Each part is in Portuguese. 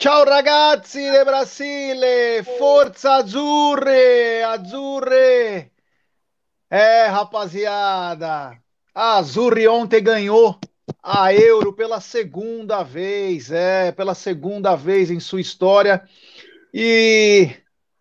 Ciao ragazzi de Brasile, forza azzurre, azzurre. É, rapaziada, a Azzurri ontem ganhou a Euro pela segunda vez, é, pela segunda vez em sua história. E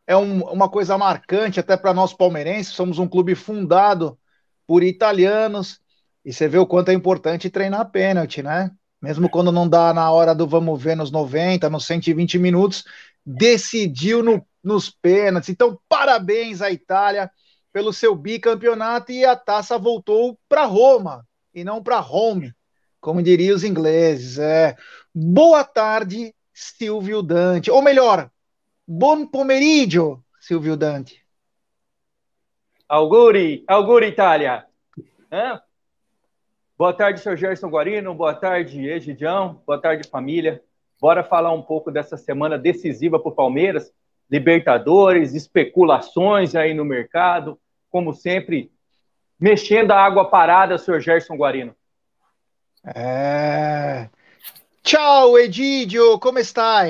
é um, uma coisa marcante até para nós palmeirenses, somos um clube fundado por italianos, e você vê o quanto é importante treinar pênalti, né? Mesmo quando não dá na hora do vamos ver nos 90, nos 120 minutos, decidiu no, nos pênaltis. Então, parabéns à Itália pelo seu bicampeonato e a taça voltou para Roma e não para home, como diriam os ingleses. É. Boa tarde, Silvio Dante. Ou melhor, bom pomeriggio, Silvio Dante. Auguri, auguri Itália. Hã? Boa tarde, Sr. Gerson Guarino. Boa tarde, Egidião. Boa tarde, família. Bora falar um pouco dessa semana decisiva para o Palmeiras. Libertadores, especulações aí no mercado. Como sempre, mexendo a água parada, Sr. Gerson Guarino. É... Ciao, Egidio, como está?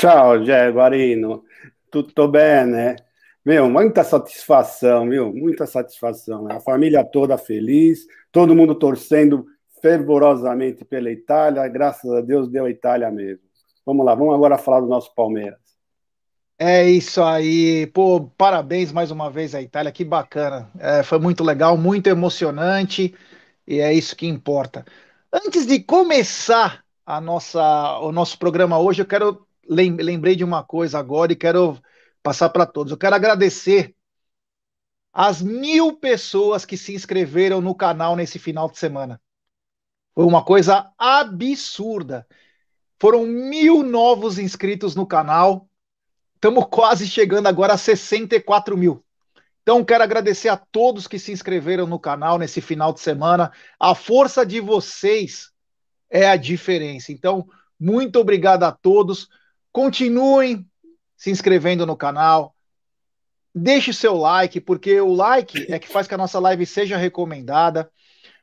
Ciao, Gé Guarino. Tudo bem, né? Meu, muita satisfação, meu, muita satisfação. A família toda feliz, todo mundo torcendo fervorosamente pela Itália. Graças a Deus deu a Itália mesmo. Vamos lá, vamos agora falar do nosso Palmeiras. É isso aí, pô, parabéns mais uma vez à Itália, que bacana. É, foi muito legal, muito emocionante e é isso que importa. Antes de começar a nossa, o nosso programa hoje, eu quero lembrei de uma coisa agora e quero passar para todos. Eu quero agradecer as mil pessoas que se inscreveram no canal nesse final de semana. Foi uma coisa absurda. Foram mil novos inscritos no canal. Estamos quase chegando agora a 64 mil. Então, quero agradecer a todos que se inscreveram no canal nesse final de semana. A força de vocês é a diferença. Então, muito obrigado a todos. Continuem se inscrevendo no canal. Deixe seu like, porque o like é que faz que a nossa live seja recomendada.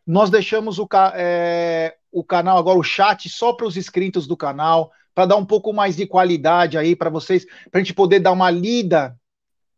Nós deixamos o, é, o canal agora, o chat, só para os inscritos do canal, para dar um pouco mais de qualidade aí para vocês, para a gente poder dar uma lida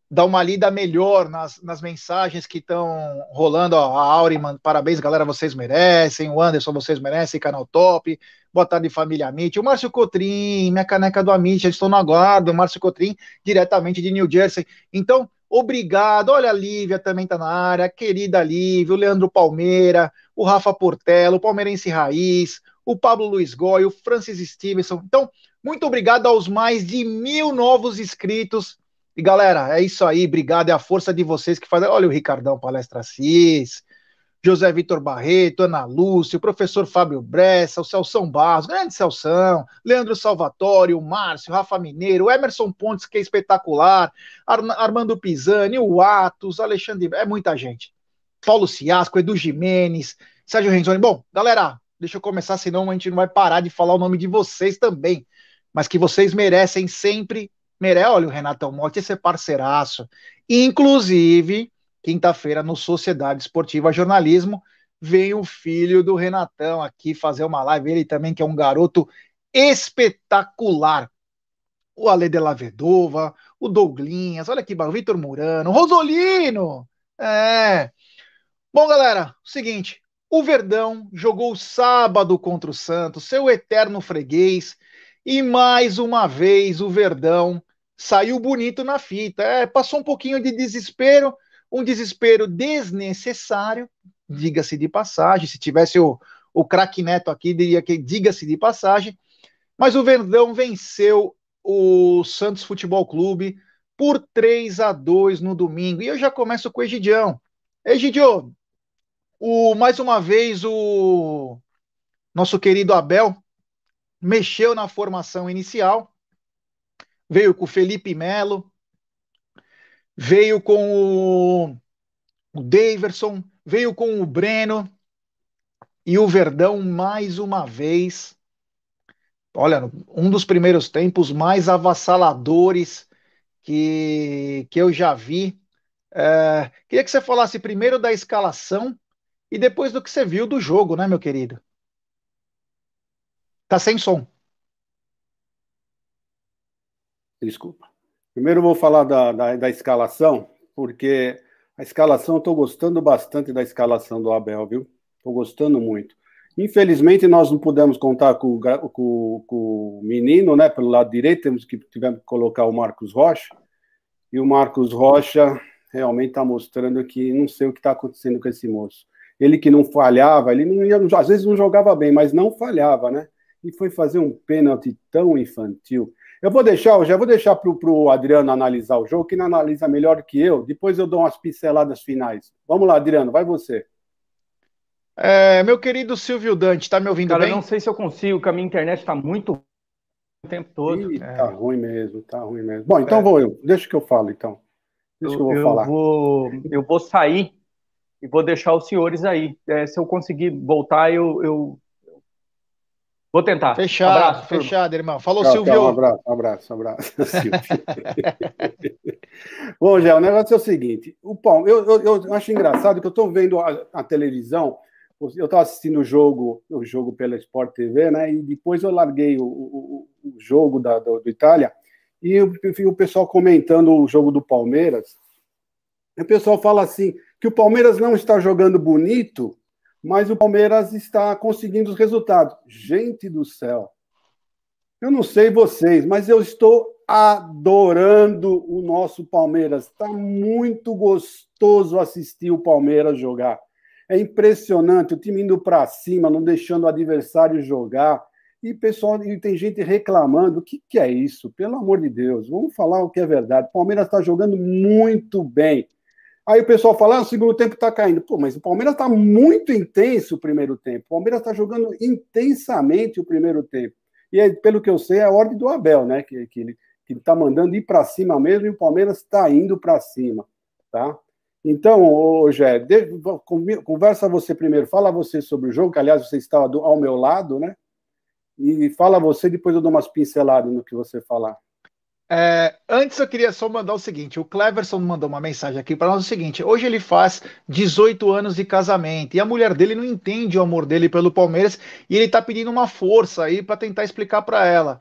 dar uma lida melhor nas, nas mensagens que estão rolando. Ó, a Auri, parabéns, galera, vocês merecem. O Anderson, vocês merecem. Canal top. Boa tarde, família Amit. O Márcio Cotrim, minha caneca do Amit, estou no aguardo. O Márcio Cotrim, diretamente de New Jersey. Então, obrigado. Olha, a Lívia também está na área. Querida Lívia, o Leandro Palmeira, o Rafa Portela, o Palmeirense Raiz, o Pablo Luiz Goy, o Francis Stevenson. Então, muito obrigado aos mais de mil novos inscritos e galera, é isso aí. Obrigado. É a força de vocês que fazem. Olha o Ricardão Palestra Cis, José Vitor Barreto, Ana Lúcia, o professor Fábio Bressa, o Celção Barros, grande Celção, Leandro Salvatore, o Márcio, Rafa Mineiro, Emerson Pontes, que é espetacular, Ar Armando Pisani, o Atos, Alexandre. É muita gente. Paulo Ciasco, Edu Jimenez, Sérgio Renzoni. Bom, galera, deixa eu começar, senão a gente não vai parar de falar o nome de vocês também. Mas que vocês merecem sempre merece, olha, o Renatão Motti esse parceiraço. Inclusive, quinta-feira, no Sociedade Esportiva Jornalismo, vem o filho do Renatão aqui fazer uma live. Ele também, que é um garoto espetacular. O Ale de la Vedova, o Douglinhas, olha aqui, o Vitor Murano, Rosolino. É. Bom, galera, seguinte, o Verdão jogou sábado contra o Santos, seu eterno freguês, E mais uma vez o Verdão saiu bonito na fita. É, passou um pouquinho de desespero, um desespero desnecessário, diga-se de passagem. Se tivesse o, o craque Neto aqui, diria que diga-se de passagem. Mas o Verdão venceu o Santos Futebol Clube por 3 a 2 no domingo. E eu já começo com o Egidião. Egidio, o, mais uma vez o nosso querido Abel mexeu na formação inicial, veio com o Felipe Melo, veio com o, o Daverson, veio com o Breno e o Verdão mais uma vez. Olha, um dos primeiros tempos mais avassaladores que, que eu já vi. É, queria que você falasse primeiro da escalação e depois do que você viu do jogo, né, meu querido? Tá sem som. Desculpa. Primeiro vou falar da, da, da escalação, porque a escalação, eu estou gostando bastante da escalação do Abel, viu? Estou gostando muito. Infelizmente, nós não pudemos contar com, com, com, o menino, né? Pelo lado direito, temos que tivemos que colocar o Marcos Rocha. E o Marcos Rocha realmente está mostrando que não sei o que está acontecendo com esse moço. Ele que não falhava, ele não ia, às vezes não jogava bem, mas não falhava, né? E foi fazer um pênalti tão infantil. Eu vou deixar, eu já vou deixar para o Adriano analisar o jogo, que ele analisa melhor que eu. Depois eu dou umas pinceladas finais. Vamos lá, Adriano, vai você. É, meu querido Silvio Dante, está me ouvindo Cara, bem? eu não sei se eu consigo, porque a minha internet está muito o tempo todo. Ih, é. Tá ruim mesmo, tá ruim mesmo. Bom, então é. vou eu. Deixa que eu falo, então. Deixa eu, que eu vou eu falar. Vou, eu vou sair e vou deixar os senhores aí. É, se eu conseguir voltar, eu, eu, Vou tentar. Fechado, abraço, fechado, turma. irmão. Falou, tchau, Silvio. Tchau, um abraço, um abraço, um abraço. Bom, Gé, o negócio é o seguinte: o Paulo, eu, eu, eu acho engraçado que eu estou vendo a, a, televisão, eu estava assistindo o jogo, o jogo pela Sport TV, né? E depois eu larguei o, o, o jogo da, do, do, Itália e o, o pessoal comentando o jogo do Palmeiras. E o pessoal fala assim que o Palmeiras não está jogando bonito mas o Palmeiras está conseguindo os resultados. Gente do céu. Eu não sei vocês, mas eu estou adorando o nosso Palmeiras. Está muito gostoso assistir o Palmeiras jogar. É impressionante o time indo para cima, não deixando o adversário jogar. E pessoal, e tem gente reclamando. O que, que é isso? Pelo amor de Deus, vamos falar o que é verdade. O Palmeiras está jogando muito bem. Aí o pessoal fala, ah, o segundo tempo está caindo. Pô, mas o Palmeiras está muito intenso o primeiro tempo. O Palmeiras está jogando intensamente o primeiro tempo. E é, pelo que eu sei, é a ordem do Abel, né? Que, que ele está mandando ir para cima mesmo e o Palmeiras está indo para cima, tá? Então, ô, Gé, conversa você primeiro, fala você sobre o jogo, que aliás você estava do, ao meu lado, né? E fala você, depois eu dou umas pinceladas no que você falar. É, antes eu queria só mandar o seguinte: o Cleverson mandou uma mensagem aqui para nós o seguinte: hoje ele faz 18 anos de casamento e a mulher dele não entende o amor dele pelo Palmeiras e ele está pedindo uma força aí para tentar explicar para ela.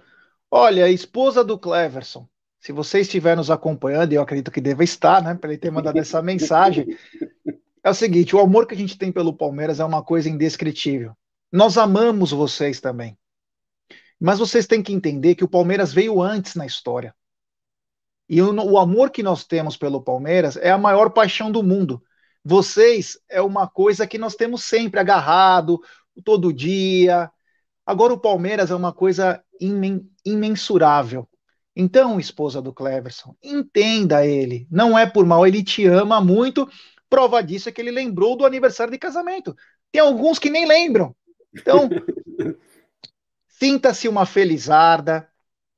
Olha, a esposa do Cleverson, se você estiver nos acompanhando, e eu acredito que deva estar, né, para ele ter mandado essa mensagem, é o seguinte: o amor que a gente tem pelo Palmeiras é uma coisa indescritível. Nós amamos vocês também. Mas vocês têm que entender que o Palmeiras veio antes na história. E o, o, amor que nós temos pelo Palmeiras é a maior paixão do mundo. Vocês é uma coisa que nós temos sempre agarrado, todo dia. Agora o Palmeiras é uma coisa imen, imensurável. Então, esposa do Cleverson, entenda ele. Não é por mal, ele te ama muito. Prova disso é que ele lembrou do aniversário de casamento. Tem alguns que nem lembram. Então, Sinta-se uma felizarda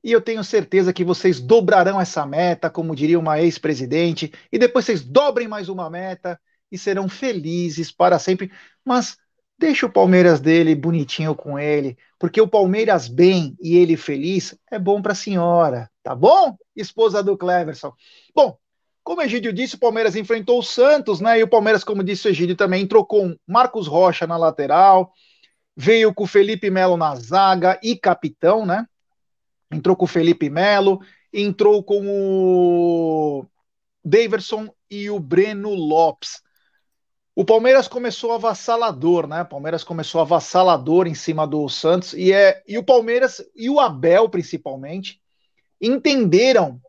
e eu tenho certeza que vocês dobrarão essa meta, como diria uma ex-presidente, e depois vocês dobrem mais uma meta e serão felizes para sempre. Mas deixa o Palmeiras dele bonitinho com ele, porque o Palmeiras bem e ele feliz é bom para a senhora, tá bom? Esposa do Cleverson. Bom, como o Egídio disse, o Palmeiras enfrentou o Santos, né? E o Palmeiras, como disse o Egídio, também entrou com Marcos Rocha na lateral, veio com o Felipe Melo na zaga e capitão, né? Entrou com o Felipe Melo, entrou com o Daverson e o Breno Lopes. O Palmeiras começou avassalador, né? O Palmeiras começou avassalador em cima do Santos e é e o Palmeiras e o Abel principalmente entenderam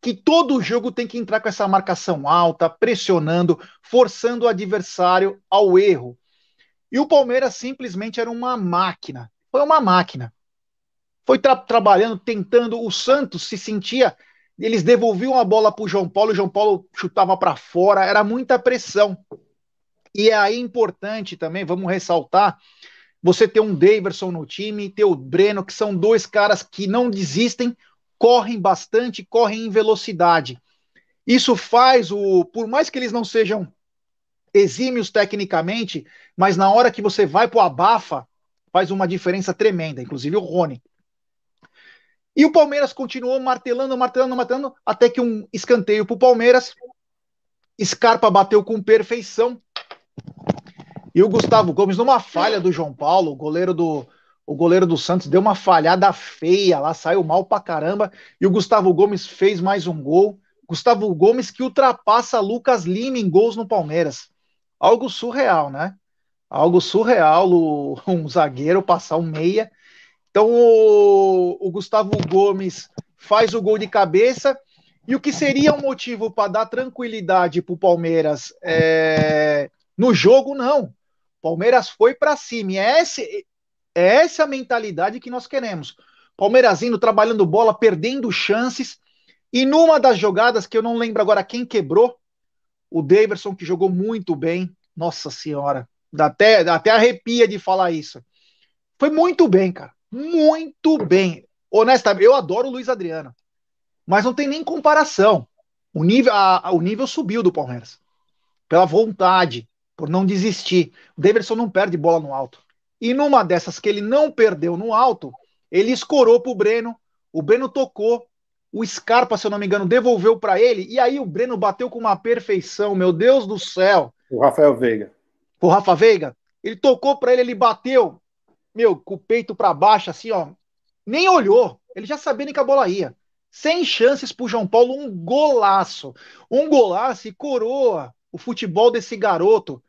que todo jogo tem que entrar com essa marcação alta, pressionando, forçando o adversário ao erro. E o Palmeiras simplesmente era uma máquina. Foi uma máquina. Foi tra trabalhando, tentando. O Santos se sentia. Eles devolviam a bola para o João Paulo, o João Paulo chutava para fora, era muita pressão. E é aí importante também, vamos ressaltar, você ter um Daverson no time, ter o Breno, que são dois caras que não desistem, correm bastante, correm em velocidade. Isso faz o, por mais que eles não sejam exímios tecnicamente, mas na hora que você vai pro abafa, faz uma diferença tremenda, inclusive o Rony. E o Palmeiras continuou martelando, martelando, martelando, até que um escanteio pro Palmeiras. Scarpa bateu com perfeição. E o Gustavo Gomes, numa falha do João Paulo, o goleiro do, o goleiro do Santos deu uma falhada feia lá, saiu mal pra caramba. E o Gustavo Gomes fez mais um gol. Gustavo Gomes que ultrapassa Lucas Lima em gols no Palmeiras. Algo surreal, né? Algo surreal um zagueiro passar um meia. Então o, o Gustavo Gomes faz o gol de cabeça. E o que seria um motivo para dar tranquilidade para o Palmeiras é, no jogo, não. Palmeiras foi para cima. E é, esse, é essa a mentalidade que nós queremos. Palmeiras indo, trabalhando bola, perdendo chances. E numa das jogadas, que eu não lembro agora quem quebrou, o Daverson, que jogou muito bem. Nossa Senhora, dá até, dá até arrepia de falar isso. Foi muito bem, cara. Muito bem. Honestamente, eu adoro o Luiz Adriano. Mas não tem nem comparação. O nível, a, a, o nível subiu do Palmeiras. Pela vontade, por não desistir. O Davidson não perde bola no alto. E numa dessas que ele não perdeu no alto, ele escorou pro Breno. O Breno tocou. O Scarpa, se eu não me engano, devolveu para ele. E aí o Breno bateu com uma perfeição. Meu Deus do céu. O Rafael Veiga. O Rafa Veiga. Ele tocou para ele, ele bateu. Meu, com o peito para baixo, assim, ó. Nem olhou. Ele já sabia nem que a bola ia. Sem chances pro João Paulo, um golaço. Um golaço e coroa o futebol desse garoto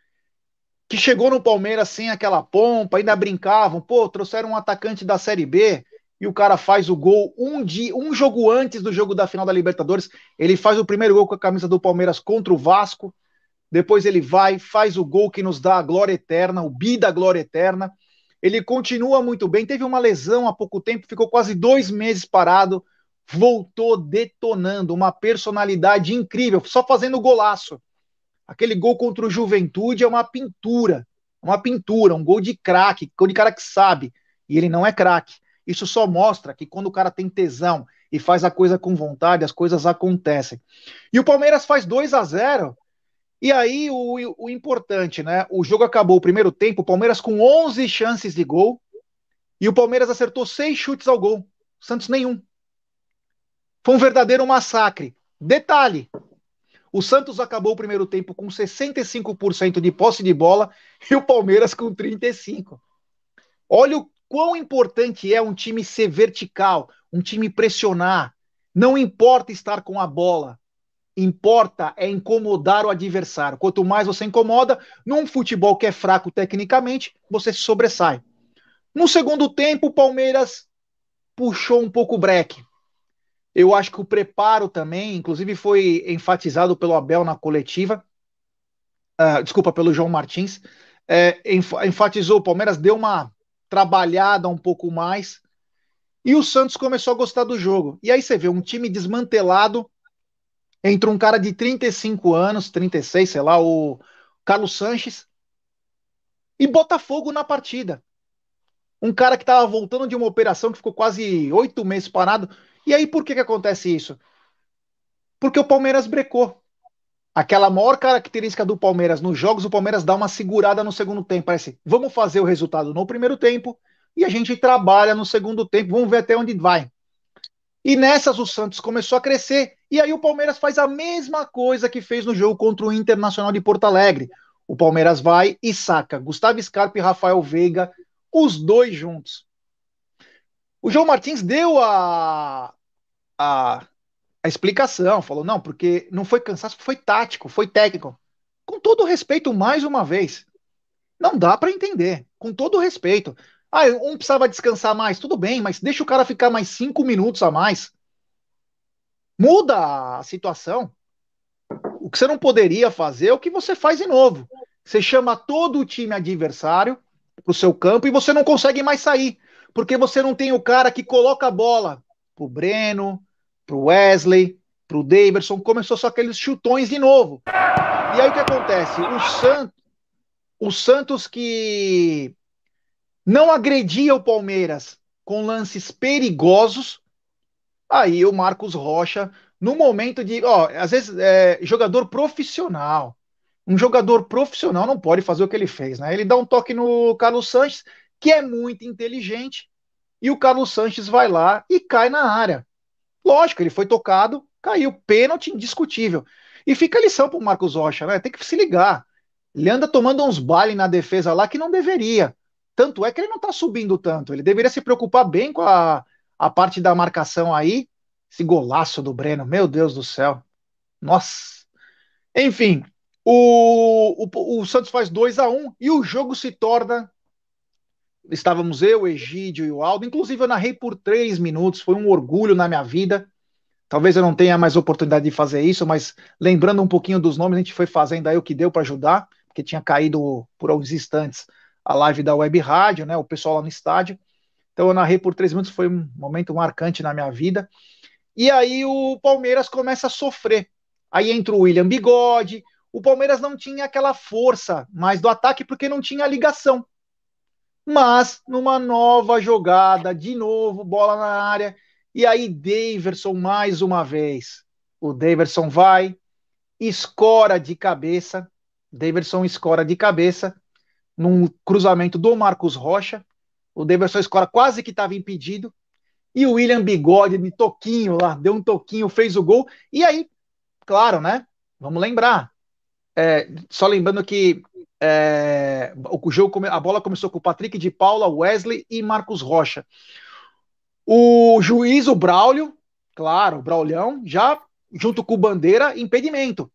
que chegou no Palmeiras sem aquela pompa, ainda brincavam, pô, trouxeram um atacante da Série B e o cara faz o gol um dia, um jogo antes do jogo da final da Libertadores, ele faz o primeiro gol com a camisa do Palmeiras contra o Vasco, depois ele vai, faz o gol que nos dá a glória eterna, o bi da glória eterna, ele continua muito bem, teve uma lesão há pouco tempo, ficou quase dois meses parado, voltou detonando, uma personalidade incrível, só fazendo golaço. Aquele gol contra o Juventude é uma pintura, uma pintura, um gol de craque, gol de cara que sabe, e ele não é craque. Isso só mostra que quando o cara tem tesão e faz a coisa com vontade, as coisas acontecem. E o Palmeiras faz 2 a 0 e aí o, o importante, né? O jogo acabou o primeiro tempo, o Palmeiras com 11 chances de gol, e o Palmeiras acertou seis chutes ao gol, Santos nenhum. Foi um verdadeiro massacre. Detalhe: o Santos acabou o primeiro tempo com 65% de posse de bola e o Palmeiras com 35%. Olha o quão importante é um time ser vertical, um time pressionar. Não importa estar com a bola, importa é incomodar o adversário. Quanto mais você incomoda, num futebol que é fraco tecnicamente, você se sobressai. No segundo tempo, o Palmeiras puxou um pouco o breque. Eu acho que o preparo também, inclusive foi enfatizado pelo Abel na coletiva, uh, desculpa, pelo João Martins, é, enfatizou, o Palmeiras deu uma trabalhada um pouco mais, e o Santos começou a gostar do jogo. E aí você vê um time desmantelado, entre um cara de 35 anos, 36, sei lá, o Carlos Sanches, e Botafogo na partida. Um cara que estava voltando de uma operação que ficou quase oito meses parado, e aí por que, que acontece isso? Porque o Palmeiras brecou. Aquela maior característica do Palmeiras nos jogos, o Palmeiras dá uma segurada no segundo tempo. Parece, vamos fazer o resultado no primeiro tempo e a gente trabalha no segundo tempo, vamos ver até onde vai. E nessas o Santos começou a crescer. E aí o Palmeiras faz a mesma coisa que fez no jogo contra o Internacional de Porto Alegre. O Palmeiras vai e saca Gustavo Scarpa e Rafael Veiga, os dois juntos. O João Martins deu a, a, a explicação, falou, não, porque não foi cansaço, foi tático, foi técnico. Com todo respeito, mais uma vez, não dá para entender. Com todo respeito. Ah, um precisava descansar mais, tudo bem, mas deixa o cara ficar mais cinco minutos a mais. Muda a situação. O que você não poderia fazer é o que você faz de novo. Você chama todo o time adversário para o seu campo e você não consegue mais sair, porque você não tem o cara que coloca a bola pro Breno, pro Wesley, pro Davidson, começou só aqueles chutões de novo. E aí o que acontece? O Santos, o Santos que não agredia o Palmeiras com lances perigosos, aí o Marcos Rocha, no momento de, ó, às vezes é, jogador profissional, um jogador profissional não pode fazer o que ele fez, né? Ele dá um toque no Carlos Sanches, que é muito inteligente, e o Carlos Sanches vai lá e cai na área. Lógico, ele foi tocado, caiu, pênalti indiscutível. E fica a lição para o Marcos Rocha, né? Tem que se ligar. Ele anda tomando uns bailes na defesa lá que não deveria. Tanto é que ele não está subindo tanto. Ele deveria se preocupar bem com a, a parte da marcação aí. Esse golaço do Breno, meu Deus do céu. Nossa. Enfim, o, o, o Santos faz 2 a 1 um, e o jogo se torna. Estávamos eu, Egídio e o Aldo. Inclusive, eu narrei por três minutos. Foi um orgulho na minha vida. Talvez eu não tenha mais oportunidade de fazer isso, mas lembrando um pouquinho dos nomes, a gente foi fazendo aí o que deu para ajudar, porque tinha caído por alguns instantes a live da Web Rádio, né? O pessoal lá no estádio. Então eu narrei por três minutos, foi um momento marcante na minha vida. E aí o Palmeiras começa a sofrer. Aí entra o William Bigode, o Palmeiras não tinha aquela força mais do ataque porque não tinha ligação. Mas numa nova jogada, de novo, bola na área, e aí Daverson mais uma vez. O Daverson vai, escora de cabeça, Daverson escora de cabeça num cruzamento do Marcos Rocha. O Daverson escora quase que estava impedido. E o William Bigode de toquinho lá, deu um toquinho, fez o gol. E aí, claro, né? Vamos lembrar, é, só lembrando que é, o jogo, a bola começou com o Patrick de Paula, Wesley e Marcos Rocha. O juiz, o Braulio, claro, o Braulhão, já junto com o Bandeira, impedimento.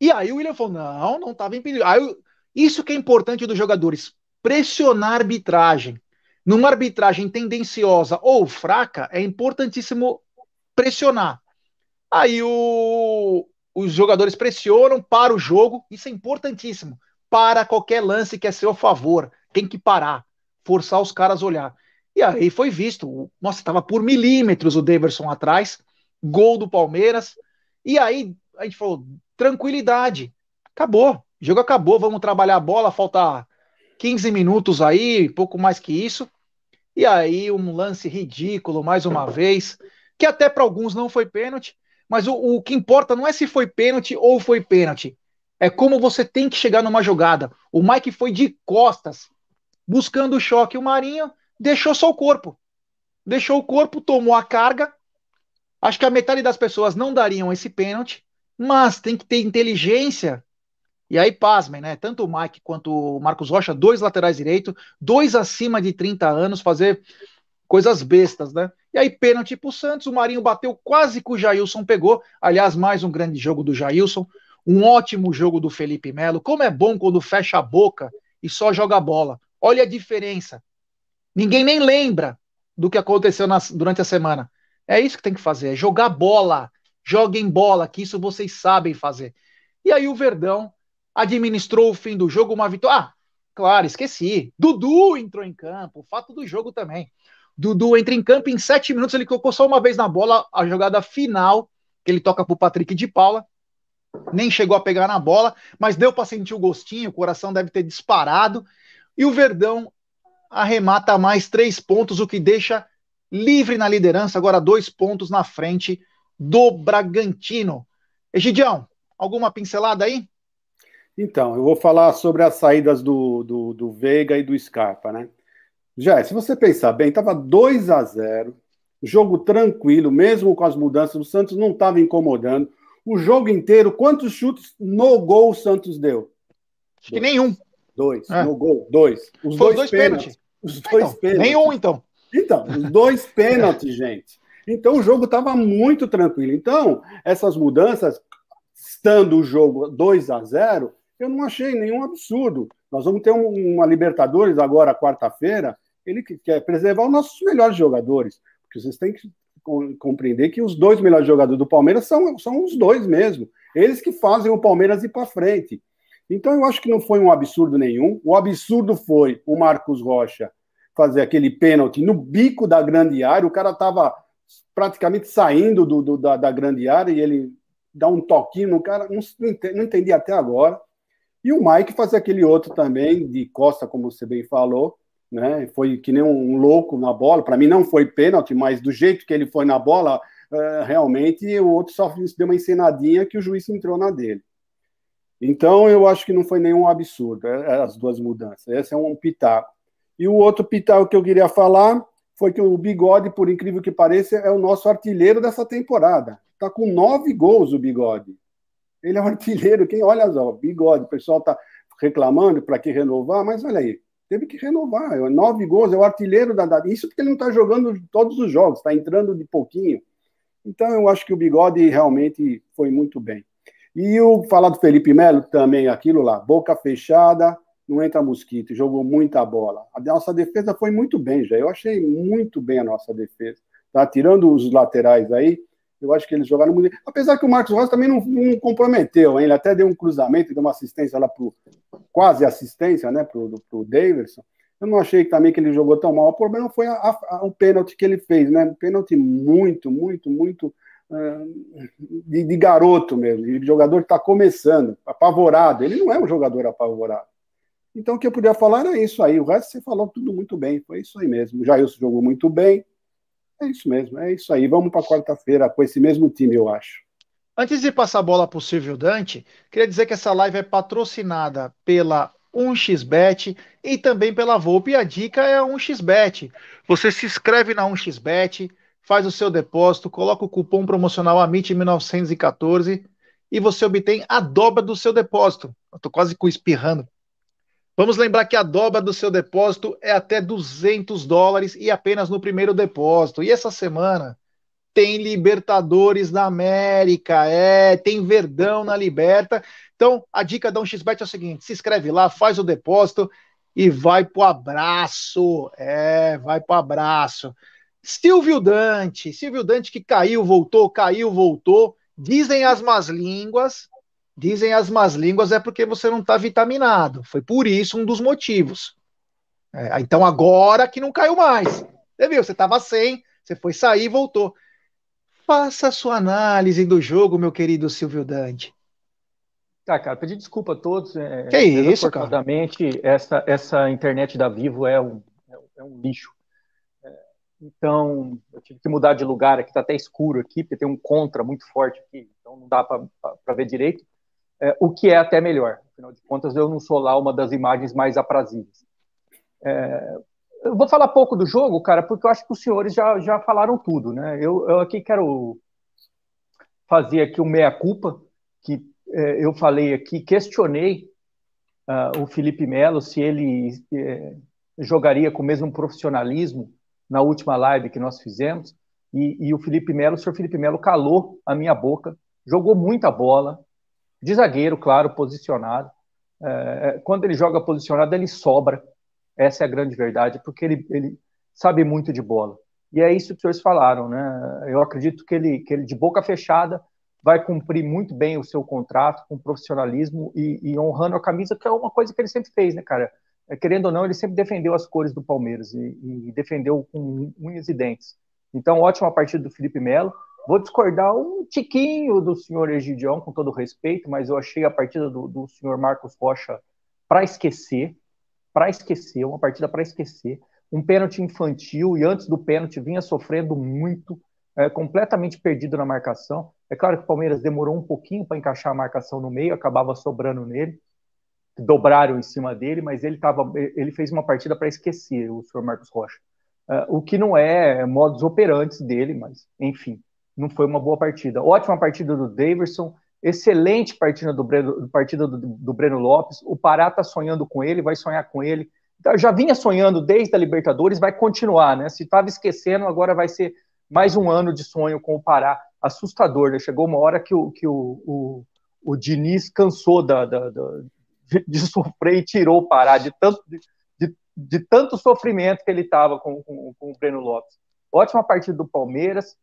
E aí o William falou: não, não estava impedido. Aí, isso que é importante dos jogadores: pressionar a arbitragem. Numa arbitragem tendenciosa ou fraca, é importantíssimo pressionar. Aí o, os jogadores pressionam para o jogo, isso é importantíssimo. Para qualquer lance que é seu favor, tem que parar, forçar os caras a olhar. E aí foi visto, nossa, estava por milímetros o Daverson atrás, gol do Palmeiras. E aí a gente falou, tranquilidade, acabou, jogo acabou, vamos trabalhar a bola, falta 15 minutos aí, pouco mais que isso. E aí um lance ridículo mais uma vez, que até para alguns não foi pênalti, mas o, o que importa não é se foi pênalti ou foi pênalti. É como você tem que chegar numa jogada. O Mike foi de costas, buscando o choque. O Marinho deixou só o corpo. Deixou o corpo, tomou a carga. Acho que a metade das pessoas não dariam esse pênalti, mas tem que ter inteligência. E aí, pasmem, né? Tanto o Mike quanto o Marcos Rocha, dois laterais direitos, dois acima de 30 anos, fazer coisas bestas, né? E aí, pênalti pro Santos, o Marinho bateu quase que o Jailson pegou. Aliás, mais um grande jogo do Jailson, um ótimo jogo do Felipe Melo. Como é bom quando fecha a boca e só joga bola. Olha a diferença. Ninguém nem lembra do que aconteceu durante a semana. É isso que tem que fazer, é jogar bola. Joguem bola, que isso vocês sabem fazer. E aí o Verdão administrou o fim do jogo, uma vitória. Ah, claro, esqueci. Dudu entrou em campo, fato do jogo também. Dudu entra em campo em sete minutos, ele tocou só uma vez na bola, a jogada final, que ele toca para o Patrick de Paula. Nem chegou a pegar na bola, mas deu para sentir o gostinho, o coração deve ter disparado. E o Verdão arremata mais três pontos, o que deixa livre na liderança, agora dois pontos na frente do Bragantino. Egidião, alguma pincelada aí? Então, eu vou falar sobre as saídas do, do, do Veiga e do Scarpa, né? Já, se você pensar bem, estava 2 a 0 jogo tranquilo, mesmo com as mudanças, o Santos não estava incomodando. O jogo inteiro, quantos chutes no gol o Santos deu? Acho que nenhum. Dois. É. No gol, dois. Os Foi dois, dois pênaltis. Os dois então, pênaltis. Nenhum, então. Então, os dois pênaltis, gente. Então o jogo estava muito tranquilo. Então, essas mudanças estando o jogo 2 a 0 eu não achei nenhum absurdo. Nós vamos ter uma Libertadores agora, quarta-feira, ele quer preservar os nossos melhores jogadores, porque vocês têm que compreender que os dois melhores jogadores do Palmeiras são, são os dois mesmo. Eles que fazem o Palmeiras ir para frente. Então eu acho que não foi um absurdo nenhum. O absurdo foi o Marcos Rocha fazer aquele pênalti no bico da grande área. O cara estava praticamente saindo do, do da, da, grande área e ele dá um toquinho no cara. Não, não entendi até agora. E o Mike fazer aquele outro também, de costa, como você bem falou, né? Foi que nem um louco na bola. Para mim não foi pênalti, mas do jeito que ele foi na bola, uh, realmente o outro só deu uma encenadinha que o juiz entrou na dele. Então eu acho que não foi nenhum absurdo é, é, as duas mudanças. Esse é um pitaco. E o outro pitaco que eu queria falar foi que o Bigode, por incrível que pareça, é o nosso artilheiro dessa temporada. Tá com nove gols o Bigode. Ele é o artilheiro. Quem olha só, Bigode, o pessoal tá reclamando para que renovar, mas olha aí, teve que renovar. Nove gols, é o artilheiro da. Isso porque ele não está jogando todos os jogos, está entrando de pouquinho. Então eu acho que o Bigode realmente foi muito bem. E o falar do Felipe Melo também, aquilo lá, boca fechada, não entra mosquito, jogou muita bola. A nossa defesa foi muito bem, já. Eu achei muito bem a nossa defesa. Tá? Tirando os laterais aí, eu acho que eles jogaram muito. Apesar que o Marcos Rosa também não, não comprometeu, hein? ele até deu um cruzamento, deu uma assistência lá pro quase assistência, né, pro, pro Davidson. Eu não achei também que ele jogou tão mal. O problema foi a, a, o pênalti que ele fez, né? Um pênalti muito, muito, muito uh, de, de, garoto mesmo, de jogador que está começando, apavorado. Ele não é um jogador apavorado. Então, o que eu podia falar era isso aí. O resto você falou tudo muito bem. Foi isso aí mesmo. O Jailson jogou muito bem. É isso mesmo, é isso aí. Vamos para quarta-feira com esse mesmo time, eu acho. Antes de passar a bola para o Silvio Dante, queria dizer que essa live é patrocinada pela 1xBet e também pela Volpe. E a dica é a 1xBet. Você se inscreve na 1xBet, faz o seu depósito, coloca o cupom promocional AMIT1914 e você obtém a dobra do seu depósito. Eu tô quase espirrando. Vamos lembrar que a dobra do seu depósito é até 200 dólares e apenas no primeiro depósito. E essa semana tem Libertadores da América, é, tem Verdão na Liberta. Então, a dica da 1xBet é o seguinte: se inscreve lá, faz o depósito e vai pro abraço. É, vai pro abraço. Silvio Dante, Silvio Dante que caiu, voltou, caiu, voltou. Dizem as más línguas Dizem as más línguas é porque você não está vitaminado. Foi por isso um dos motivos. É, então agora que não caiu mais. Você viu? Você estava sem, você foi sair e voltou. Faça a sua análise do jogo, meu querido Silvio Dante. Ah, cara, pedir desculpa a todos. É, que isso, cara? Essa, essa internet da Vivo é um, é um lixo. É, então, eu tive que mudar de lugar aqui, está até escuro aqui, porque tem um contra muito forte aqui, então não dá para ver direito é, o que é até melhor. Afinal de contas, eu não sou lá uma das imagens mais aprazíveis. É, eu vou falar pouco do jogo, cara, porque eu acho que os senhores já, já falaram tudo, né? Eu, eu aqui quero fazer aqui o meia-culpa, que é, eu falei aqui, questionei uh, o Felipe Melo se ele é, jogaria com o mesmo profissionalismo na última live que nós fizemos, e, e o Felipe Melo, o senhor Felipe Melo calou a minha boca, jogou muita bola, de zagueiro, claro, posicionado. É, é, quando ele joga posicionado, ele sobra. Essa é a grande verdade, porque ele, ele sabe muito de bola. E é isso que senhores falaram, né? Eu acredito que ele, que ele de boca fechada vai cumprir muito bem o seu contrato com profissionalismo e, e honrando a camisa, que é uma coisa que ele sempre fez, né, cara? É, querendo ou não, ele sempre defendeu as cores do Palmeiras e, e defendeu com unhas e dentes. Então, ótima partida do Felipe Melo. Vou discordar um tiquinho do senhor Egidião, com todo respeito, mas eu achei a partida do, do senhor Marcos Rocha para esquecer, para esquecer, uma partida para esquecer. Um pênalti infantil e antes do pênalti vinha sofrendo muito, é, completamente perdido na marcação. É claro que o Palmeiras demorou um pouquinho para encaixar a marcação no meio, acabava sobrando nele, dobraram em cima dele, mas ele, tava, ele fez uma partida para esquecer, o senhor Marcos Rocha. Uh, o que não é modus operantes dele, mas enfim não foi uma boa partida. Ótima partida do Daverson, excelente partida do Breno, partida do, do Breno Lopes. O Pará está sonhando com ele, vai sonhar com ele. Então, já vinha sonhando desde a Libertadores, vai continuar, né? Se estava esquecendo, agora vai ser mais um ano de sonho com o Pará. Assustador, né? Chegou uma hora que o, que o, o, o Diniz cansou da, da, da de, de, sofrer e tirou o Pará, de tanto, de, de tanto sofrimento que ele estava com, com, com, o Breno Lopes. Ótima partida do Palmeiras,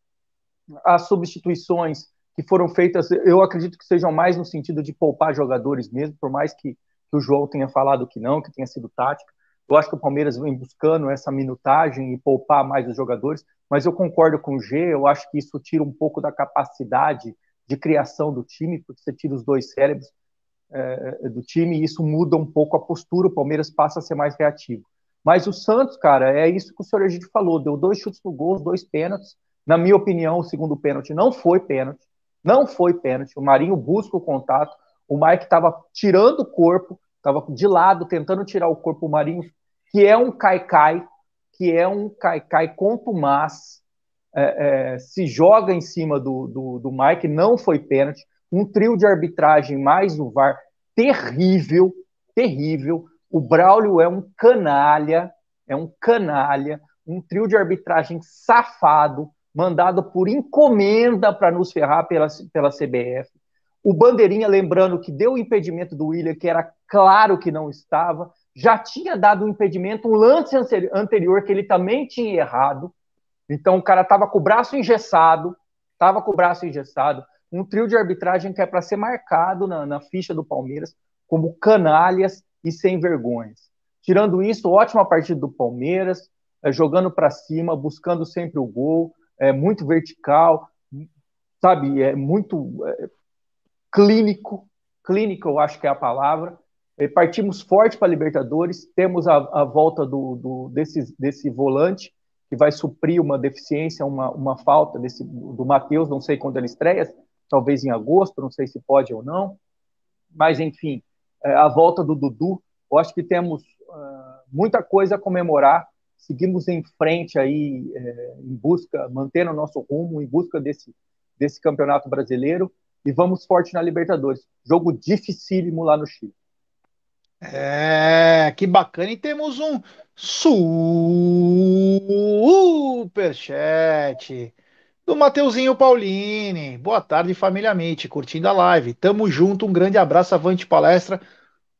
as substituições que foram feitas, eu acredito que sejam mais no sentido de poupar jogadores mesmo, por mais que, que o João tenha falado que não, que tenha sido tática. Eu acho que o Palmeiras vem buscando essa minutagem e poupar mais os jogadores, mas eu concordo com o G, eu acho que isso tira um pouco da capacidade de criação do time, porque você tira os dois cérebros é, do time e isso muda um pouco a postura, o Palmeiras passa a ser mais reativo. Mas o Santos, cara, é isso que o senhor Egídio falou, deu dois chutes no gol, dois pênaltis. Na minha opinião, o segundo pênalti não foi pênalti, não foi pênalti. O Marinho busca o contato, o Mike estava tirando o corpo, estava de lado, tentando tirar o corpo. O Marinho, que é um caicai, que é um caicai contumaz, é, é, se joga em cima do, do, do Mike, não foi pênalti um trio de arbitragem mais o VAR terrível, terrível. O Braulio é um canalha, é um canalha, um trio de arbitragem safado, mandado por encomenda para nos ferrar pela, pela CBF. O Bandeirinha, lembrando que deu o impedimento do William, que era claro que não estava, já tinha dado um impedimento, um lance anterior que ele também tinha errado. Então o cara estava com o braço engessado, estava com o braço engessado um trio de arbitragem que é para ser marcado na, na, ficha do Palmeiras como canalhas e sem vergonhas. Tirando isso, ótima partida do Palmeiras, é, jogando para cima, buscando sempre o gol, é muito vertical, sabe, é muito é, clínico, clínico eu acho que é a palavra. Partimos forte para a Libertadores, temos a, a volta do, do, desse, desse volante, que vai suprir uma deficiência, uma, uma falta desse, do Matheus, não sei quando ele estreia, talvez em agosto, não sei se pode ou não, mas enfim, é, a volta do Dudu, eu acho que temos uh, muita coisa a comemorar, seguimos em frente aí, é, em busca, mantendo o nosso rumo, em busca desse, desse campeonato brasileiro, e vamos forte na Libertadores. Jogo dificílimo lá no Chile. É, que bacana. E temos um superchat do Mateuzinho Paulini. Boa tarde, família Mente, curtindo a live. Tamo junto, um grande abraço, avante palestra.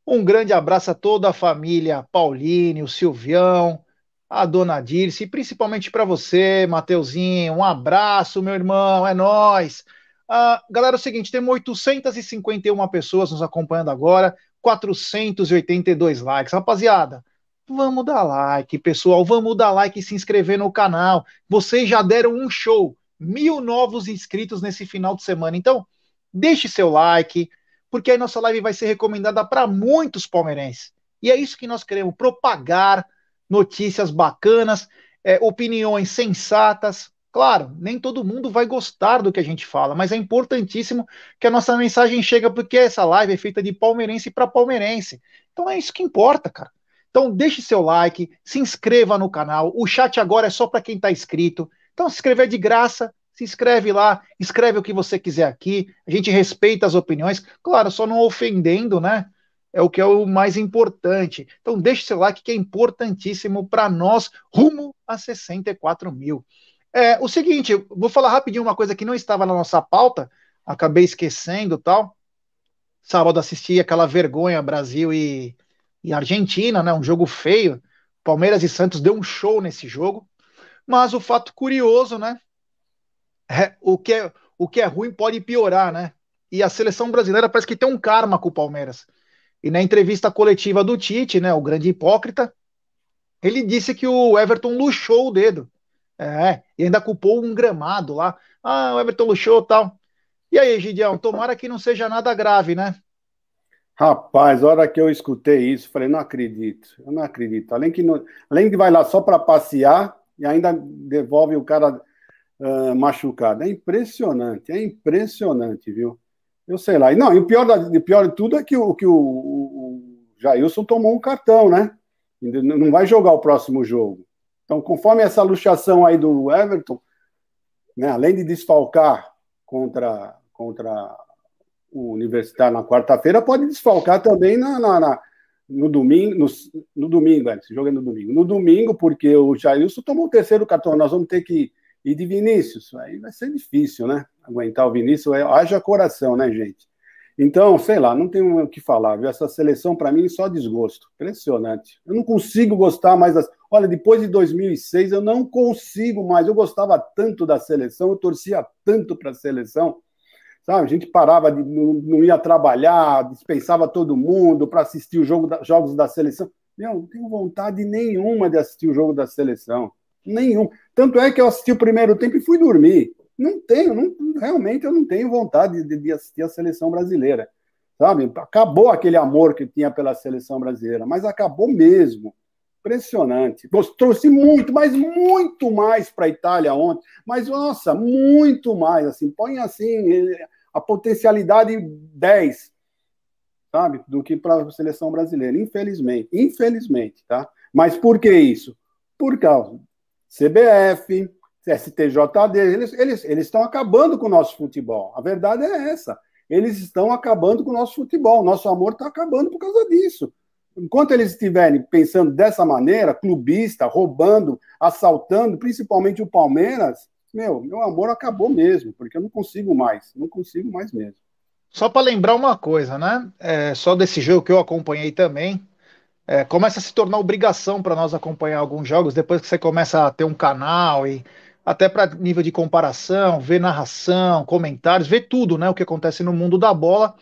Um grande abraço a toda a família Paulini, o Silvião, a dona Dirce, principalmente para você, Mateuzinho. Um abraço, meu irmão, é nós. Ah, galera, é o seguinte, temos 851 pessoas nos acompanhando agora, 482 likes. Rapaziada, vamos dar like, pessoal, vamos dar like e se inscrever no canal. Vocês já deram um show mil novos inscritos nesse final de semana. Então, deixe seu like, porque aí nossa live vai ser recomendada para muitos palmeirenses. E é isso que nós queremos: propagar notícias bacanas, é, opiniões sensatas. Claro, nem todo mundo vai gostar do que a gente fala, mas é importantíssimo que a nossa mensagem chegue, porque essa live é feita de palmeirense para palmeirense. Então é isso que importa, cara. Então deixe seu like, se inscreva no canal. O chat agora é só para quem está inscrito. Então, se inscrever de graça, se inscreve lá, escreve o que você quiser aqui. A gente respeita as opiniões, claro, só não ofendendo, né? É o que é o mais importante. Então, deixe seu like, que é importantíssimo para nós, rumo a 64 mil. É, o seguinte, vou falar rapidinho uma coisa que não estava na nossa pauta, acabei esquecendo tal. Sábado assisti aquela vergonha Brasil e, e Argentina, né? Um jogo feio. Palmeiras e Santos deu um show nesse jogo. Mas o fato curioso, né? É, o, que é, o que é ruim pode piorar, né? E a seleção brasileira parece que tem um karma com o Palmeiras. E na entrevista coletiva do Tite, né, o grande hipócrita, ele disse que o Everton luxou o dedo. É, e ainda culpou um gramado lá. Ah, o Everton luxou tal. E aí, Gideão, tomara que não seja nada grave, né? Rapaz, a hora que eu escutei isso, falei, não acredito, eu não acredito. Além que, não, além que vai lá só para passear, e ainda devolve o cara uh, machucado. É impressionante, é impressionante, viu? Eu sei lá. Não, e o pior, da, o pior de tudo é que o, que o, o Jailson tomou um cartão, né? Não vai jogar o próximo jogo. Então, conforme essa luxação aí do Everton, né, além de desfalcar contra, contra o Universitário na quarta-feira, pode desfalcar também na, na, na no domingo, no, no domingo, esse jogo é no domingo. No domingo, porque o Jailson tomou o terceiro cartão, nós vamos ter que ir de Vinícius. Aí vai ser difícil, né? Aguentar o Vinícius, é, haja coração, né, gente? Então, sei lá, não tenho o que falar. Viu? Essa seleção, para mim, só desgosto. Impressionante. Eu não consigo gostar mais das. Olha, depois de 2006, eu não consigo mais. Eu gostava tanto da seleção, eu torcia tanto para a seleção. Sabe? A gente parava, de, não, não ia trabalhar, dispensava todo mundo para assistir os jogo jogos da seleção. Meu, não tenho vontade nenhuma de assistir o jogo da seleção. Nenhum. Tanto é que eu assisti o primeiro tempo e fui dormir. Não tenho, não, realmente eu não tenho vontade de, de, assistir a seleção brasileira. Sabe? Acabou aquele amor que tinha pela seleção brasileira, mas acabou mesmo. Impressionante. Trouxe muito, mas muito mais para a Itália ontem. Mas, nossa, muito mais. Assim, põe assim a potencialidade 10, sabe? Do que para a seleção brasileira. Infelizmente. Infelizmente, tá? Mas por que isso? Por causa CBF, STJD, eles, eles, eles estão acabando com o nosso futebol. A verdade é essa. Eles estão acabando com o nosso futebol. Nosso amor está acabando por causa disso. Enquanto eles estiverem pensando dessa maneira, clubista, roubando, assaltando, principalmente o Palmeiras, meu, meu amor acabou mesmo, porque eu não consigo mais, não consigo mais mesmo. Só para lembrar uma coisa, né? É, só desse jogo que eu acompanhei também, é, começa a se tornar obrigação para nós acompanhar alguns jogos depois que você começa a ter um canal e até para nível de comparação, ver narração, comentários, ver tudo, né, o que acontece no mundo da bola.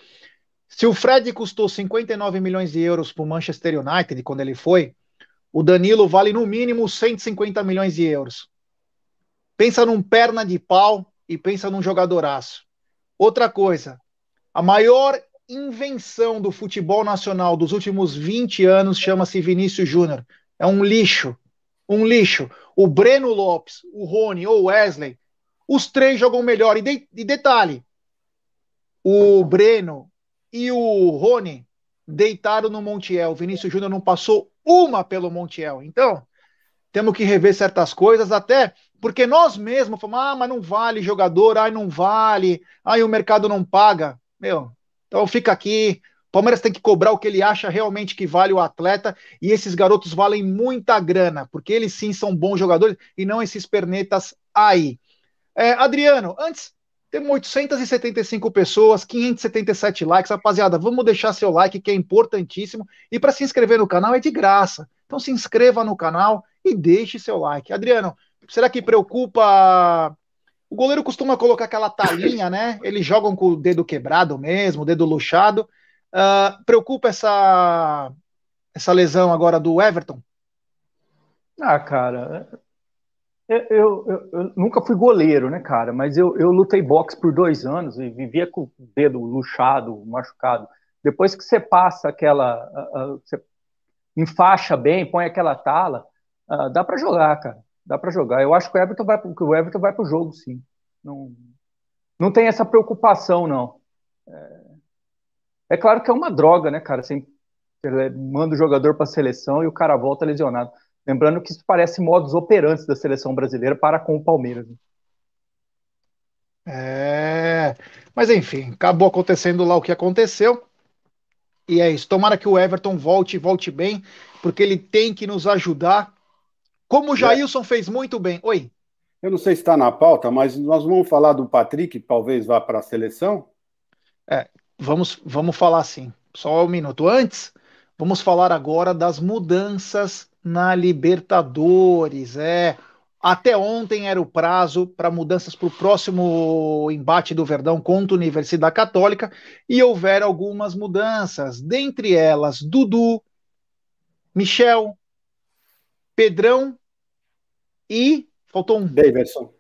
Se o Fred custou 59 milhões de euros para o Manchester United quando ele foi, o Danilo vale no mínimo 150 milhões de euros. Pensa num perna de pau e pensa num jogadoraço. Outra coisa, a maior invenção do futebol nacional dos últimos 20 anos chama-se Vinícius Júnior. É um lixo um lixo. O Breno Lopes, o Rony ou o Wesley, os três jogam melhor. E, de, e detalhe: o Breno e o Rony deitaram no Montiel. O Vinícius Júnior não passou uma pelo Montiel. Então, temos que rever certas coisas, até porque nós mesmos falamos: ah, mas não vale jogador, ai, não vale, ai, o mercado não paga. Meu, então fica aqui, Palmeiras tem que cobrar o que ele acha realmente que vale o atleta, e esses garotos valem muita grana, porque eles sim são bons jogadores e não esses pernetas aí. É, Adriano, antes, temos 875 pessoas, 577 likes. Rapaziada, vamos deixar seu like, que é importantíssimo. E para se inscrever no canal é de graça. Então se inscreva no canal e deixe seu like. Adriano, será que preocupa o goleiro costuma colocar aquela talinha, né? Eles jogam com o dedo quebrado mesmo, o dedo luxado. Uh, preocupa essa, essa lesão agora do Everton? Ah, cara, eu, eu, eu, eu, nunca fui goleiro, né, cara? Mas eu, eu lutei boxe por dois anos e vivia com o dedo luxado, machucado. Depois que você passa aquela. Uh, uh, você enfaixa bem, põe aquela tala, uh, dá para jogar, cara. Dá para jogar. Eu acho que o Everton vai, que o Everton vai pro jogo, sim. Não, não tem essa preocupação, não. É, é claro que é uma droga, né, cara? Você manda o jogador para a seleção e o cara volta lesionado. Lembrando que isso parece modos operantes da seleção brasileira para com o Palmeiras. Né? É, mas enfim, acabou acontecendo lá o que aconteceu. E é isso. Tomara que o Everton volte, volte bem, porque ele tem que nos ajudar. Como o Jailson fez muito bem. Oi. Eu não sei se está na pauta, mas nós vamos falar do Patrick, que talvez vá para a seleção. É, vamos, vamos falar assim, só um minuto antes, vamos falar agora das mudanças na Libertadores. É, até ontem era o prazo para mudanças para o próximo embate do Verdão contra a Universidade Católica e houveram algumas mudanças, dentre elas Dudu, Michel, Pedrão e faltou um Davidson.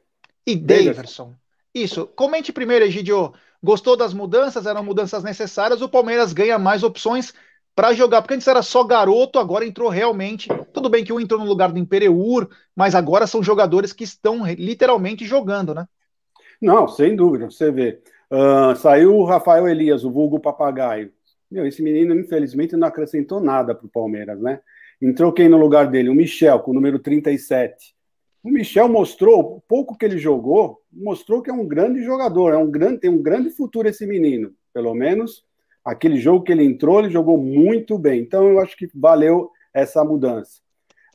E Davidson. Isso. Comente primeiro, Egidio. Gostou das mudanças? Eram mudanças necessárias? O Palmeiras ganha mais opções para jogar, porque antes era só garoto, agora entrou realmente. Tudo bem que um entrou no lugar do Impereur, mas agora são jogadores que estão literalmente jogando, né? Não, sem dúvida. Você vê. Uh, saiu o Rafael Elias, o vulgo papagaio. Meu, esse menino, infelizmente, não acrescentou nada para o Palmeiras, né? Entrou quem no lugar dele? O Michel, com o número 37. O Michel mostrou, pouco que ele jogou, mostrou que é um grande jogador, é um grande, tem um grande futuro esse menino. Pelo menos aquele jogo que ele entrou, ele jogou muito bem. Então eu acho que valeu essa mudança.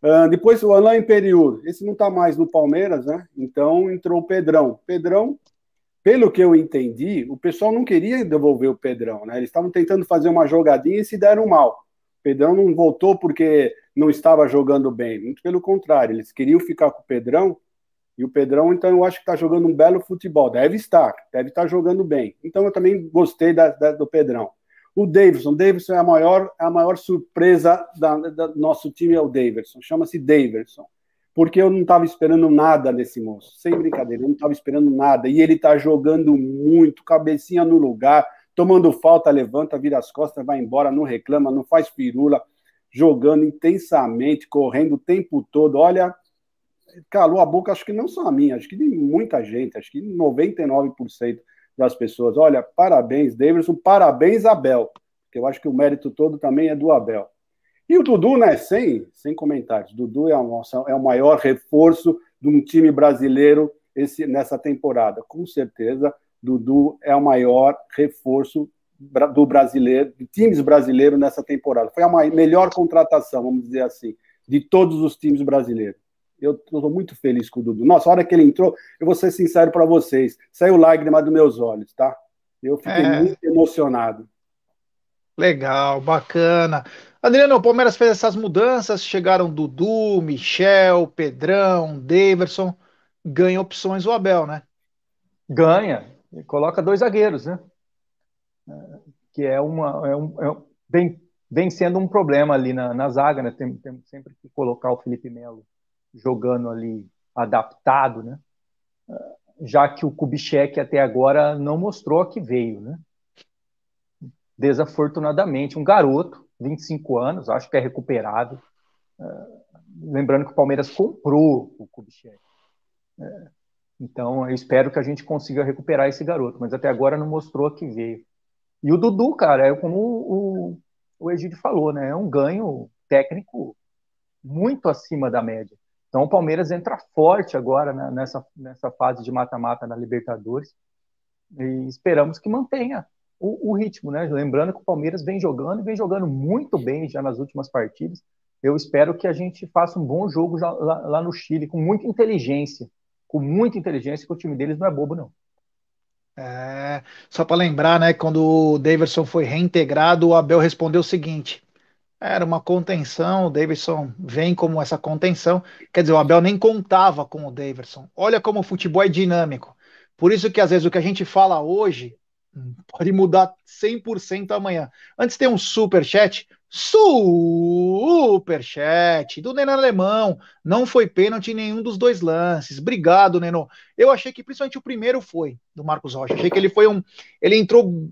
Uh, depois o Alain Imperiur, esse não está mais no Palmeiras, né? Então entrou o Pedrão. Pedrão, pelo que eu entendi, o pessoal não queria devolver o Pedrão, né? Eles estavam tentando fazer uma jogadinha e se deram mal. O Pedrão não voltou porque não estava jogando bem, muito pelo contrário, eles queriam ficar com o Pedrão e o Pedrão, então, eu acho que está jogando um belo futebol. Deve estar, deve estar jogando bem. Então, eu também gostei da, da, do Pedrão. O Davidson, Davidson é a maior, a maior surpresa do nosso time, é o Davidson. Chama-se Davidson. Porque eu não estava esperando nada desse moço. Sem brincadeira, eu não estava esperando nada. E ele está jogando muito, cabecinha no lugar, tomando falta, levanta, vira as costas, vai embora, não reclama, não faz pirula, jogando intensamente, correndo o tempo todo. Olha, calou a boca, acho que não só a minha, acho que de muita gente, acho que 99% das pessoas. Olha, parabéns, Davidson, parabéns, Abel, que eu acho que o mérito todo também é do Abel. E o Dudu, né, sem, sem comentários, Dudu é, é o maior reforço de um time brasileiro esse, nessa temporada. Com certeza, Dudu é o maior reforço do brasileiro, de times brasileiros nessa temporada. Foi a maior, melhor contratação, vamos dizer assim, de todos os times brasileiros. Eu estou muito feliz com o Dudu. Nossa, a hora que ele entrou, eu vou ser sincero para vocês, saiu lágrima dos meus olhos, tá? Eu fiquei é. muito emocionado. Legal, bacana. Adriano, o Palmeiras fez essas mudanças, chegaram Dudu, Michel, Pedrão, Daverson, ganha opções o Abel, né? Ganha, coloca dois zagueiros, né? Que é uma. É um, é um, vem, vem sendo um problema ali na, na zaga, né? Tem, tem sempre que colocar o Felipe Melo jogando ali adaptado, né? Já que o Kubitschek até agora não mostrou a que veio, né? Desafortunadamente, um garoto, 25 anos, acho que é recuperável. lembrando que o Palmeiras comprou o Kubitschek. então, eu espero que a gente consiga recuperar esse garoto, mas até agora não mostrou a que veio. E o Dudu, cara, é como o, o Egídio falou, né? É um ganho técnico muito acima da média. Então o Palmeiras entra forte agora né, nessa, nessa fase de mata-mata na Libertadores e esperamos que mantenha o, o, ritmo, né? Lembrando que o Palmeiras vem jogando e vem jogando muito bem já nas últimas partidas. Eu espero que a gente faça um bom jogo já, lá, lá no Chile, com muita inteligência, com muita inteligência, que o time deles não é bobo, não. É, só para lembrar, né, quando o Davidson foi reintegrado, o Abel respondeu o seguinte: era uma contenção, o Davidson vem como essa contenção. Quer dizer, o Abel nem contava com o Davidson. Olha como o futebol é dinâmico. Por isso que às vezes o que a gente fala hoje hum, pode mudar 100% amanhã. Antes tem um super chat, super chat do Neno Alemão. Não foi pênalti em nenhum dos dois lances. Obrigado, Neno. Eu achei que principalmente o primeiro foi do Marcos Rocha. Achei que ele foi um, ele entrou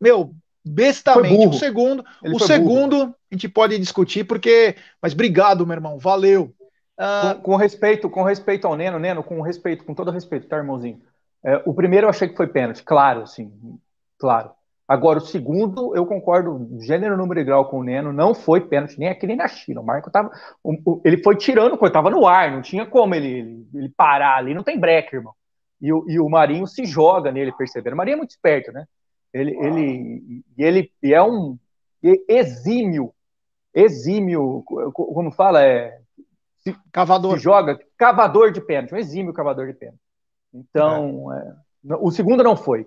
meu, bestamente. O segundo, Ele o segundo burro. a gente pode discutir porque, mas obrigado, meu irmão, valeu. Uh... Com, com, respeito, com respeito ao Neno, Neno, com respeito, com todo respeito, tá, irmãozinho? É, o primeiro eu achei que foi pênalti, claro, sim, claro. Agora, o segundo, eu concordo, gênero, número e grau com o Neno, não foi pênalti, nem aqui nem na China. O Marco tava. O, o, ele foi tirando, coisa, tava no ar, não tinha como ele, ele, ele, parar ali, não tem break, irmão. E, e o Marinho se joga nele, percebendo. O Marinho é muito esperto, né? Ele, ele, ele é um exímio, exímio, como fala, é se, cavador. Se joga cavador de pênalti, um exímio cavador de pênalti. Então, é. É, o segundo não foi,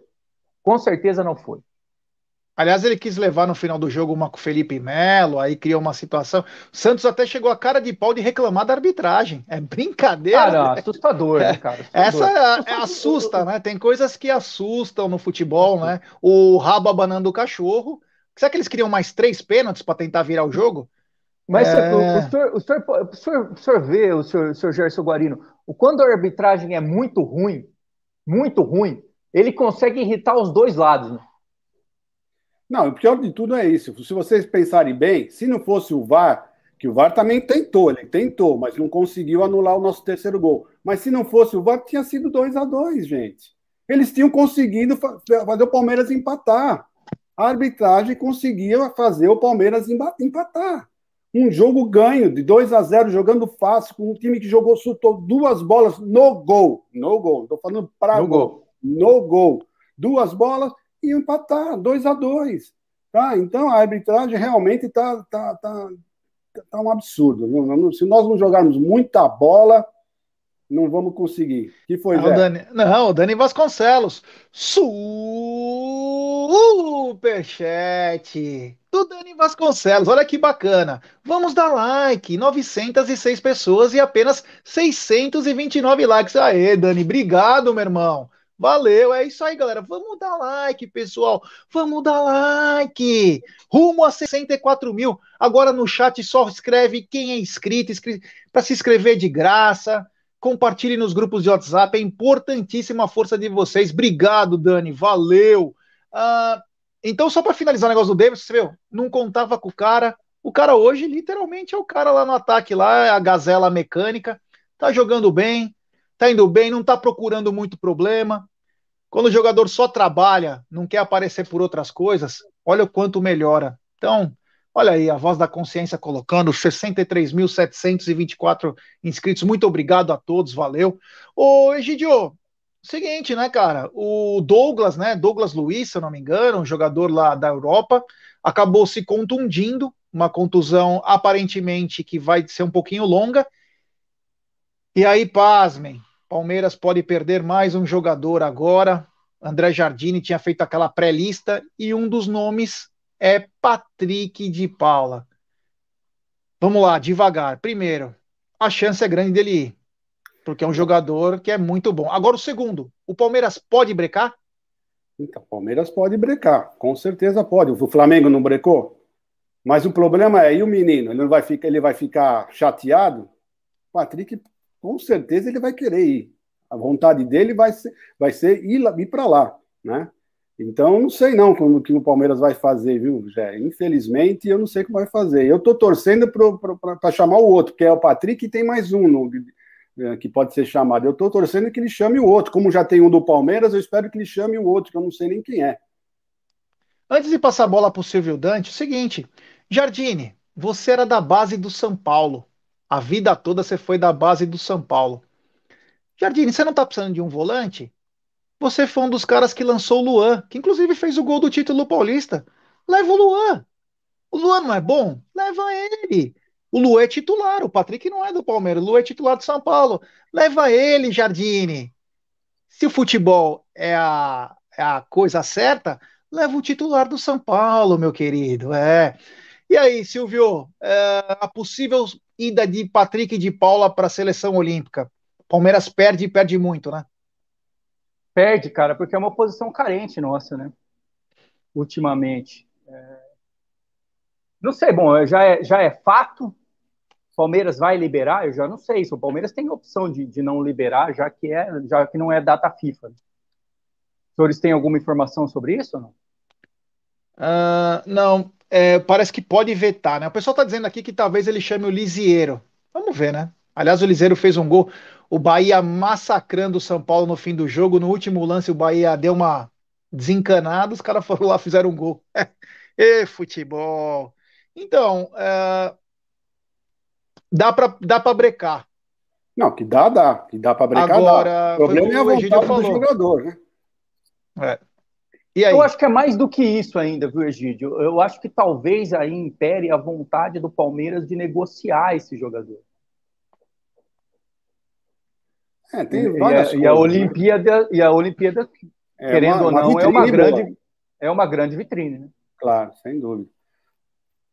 com certeza não foi. Aliás, ele quis levar no final do jogo uma com o Felipe Melo, aí criou uma situação. O Santos até chegou a cara de pau de reclamar da arbitragem. É brincadeira. Ah, não, assustador, né, cara? Assustador. Essa é, assusta, né? Tem coisas que assustam no futebol, né? O rabo abanando o cachorro. Será que eles queriam mais três pênaltis para tentar virar o jogo? Mas é... o, o, senhor, o, senhor, o, senhor, o senhor vê, o senhor, o senhor Gerson Guarino, quando a arbitragem é muito ruim, muito ruim, ele consegue irritar os dois lados, né? Não, o pior de tudo é isso. Se vocês pensarem bem, se não fosse o VAR, que o VAR também tentou, ele tentou, mas não conseguiu anular o nosso terceiro gol. Mas se não fosse o VAR, tinha sido 2 a 2 gente. Eles tinham conseguido fazer o Palmeiras empatar. A arbitragem conseguia fazer o Palmeiras empatar. Um jogo ganho de 2 a 0 jogando fácil, com um time que jogou, soltou duas bolas no gol. No gol, estou falando para gol. gol. No gol. Duas bolas e empatar, 2 a 2 tá? Então a arbitragem realmente está tá, tá, tá um absurdo. Se nós não jogarmos muita bola, não vamos conseguir. que foi, não, Dani, não, Dani Vasconcelos. Superchat do Dani Vasconcelos. Olha que bacana. Vamos dar like. 906 pessoas e apenas 629 likes. Aê, Dani, obrigado, meu irmão. Valeu, é isso aí, galera. Vamos dar like, pessoal. Vamos dar like. Rumo a 64 mil. Agora no chat só escreve quem é inscrito, para se inscrever de graça. Compartilhe nos grupos de WhatsApp. É importantíssima a força de vocês. Obrigado, Dani. Valeu. Uh, então, só para finalizar o negócio do Davis, você viu? Não contava com o cara. O cara hoje, literalmente, é o cara lá no ataque, lá, a gazela mecânica. Tá jogando bem, tá indo bem, não tá procurando muito problema. Quando o jogador só trabalha, não quer aparecer por outras coisas, olha o quanto melhora. Então, olha aí, a voz da consciência colocando 63.724 inscritos. Muito obrigado a todos, valeu. Ô, Egidio, seguinte, né, cara? O Douglas, né? Douglas Luiz, se eu não me engano, um jogador lá da Europa, acabou se contundindo, uma contusão aparentemente que vai ser um pouquinho longa. E aí, pasmem, Palmeiras pode perder mais um jogador agora. André Jardini tinha feito aquela pré-lista e um dos nomes é Patrick de Paula. Vamos lá, devagar. Primeiro, a chance é grande dele ir, porque é um jogador que é muito bom. Agora, o segundo, o Palmeiras pode brecar? Então, o Palmeiras pode brecar, com certeza pode. O Flamengo não brecou? Mas o problema é, e o menino? Ele, vai, ficar, ele vai ficar chateado? Patrick com certeza ele vai querer ir. A vontade dele vai ser, vai ser ir, ir para lá, né? Então, não sei não como que o Palmeiras vai fazer, viu, Jé? Infelizmente, eu não sei como vai fazer. Eu estou torcendo para chamar o outro, que é o Patrick, e tem mais um no, é, que pode ser chamado. Eu estou torcendo que ele chame o outro. Como já tem um do Palmeiras, eu espero que ele chame o outro, que eu não sei nem quem é. Antes de passar a bola para o Silvio Dante, é o seguinte, Jardine, você era da base do São Paulo. A vida toda você foi da base do São Paulo. Jardine, você não tá precisando de um volante? Você foi um dos caras que lançou o Luan, que inclusive fez o gol do título paulista. Leva o Luan. O Luan não é bom? Leva ele. O Luan é titular, o Patrick não é do Palmeiras, o Luan é titular do São Paulo. Leva ele, Jardine. Se o futebol é a, é a coisa certa, leva o titular do São Paulo, meu querido. É. E aí, Silvio, é, a possível ida de Patrick e de Paula para a seleção olímpica? Palmeiras perde e perde muito, né? Perde, cara, porque é uma posição carente nossa, né? Ultimamente. É... Não sei, bom, já é, já é fato. Palmeiras vai liberar? Eu já não sei. Se o Palmeiras tem opção de, de não liberar, já que, é, já que não é data FIFA. Os senhores têm alguma informação sobre isso ou não? Uh, não, é, parece que pode vetar, né? O pessoal está dizendo aqui que talvez ele chame o Lisieiro. Vamos ver, né? Aliás, o Lisieiro fez um gol. O Bahia massacrando o São Paulo no fim do jogo. No último lance, o Bahia deu uma desencanada. Os caras foram lá fizeram um gol. e futebol. Então, é... dá para dá pra brecar. Não, que dá, dá. Que dá para brecar, Agora, dá. O problema é a vontade do jogador, né? É. Eu acho que é mais do que isso ainda, viu, Egídio? Eu acho que talvez aí impere a vontade do Palmeiras de negociar esse jogador. É, tem várias e, a, coisas, e a né? Olimpíada, né? e a Olimpíada, é querendo uma, ou não, é uma grande, é uma grande vitrine, né? Claro, sem dúvida.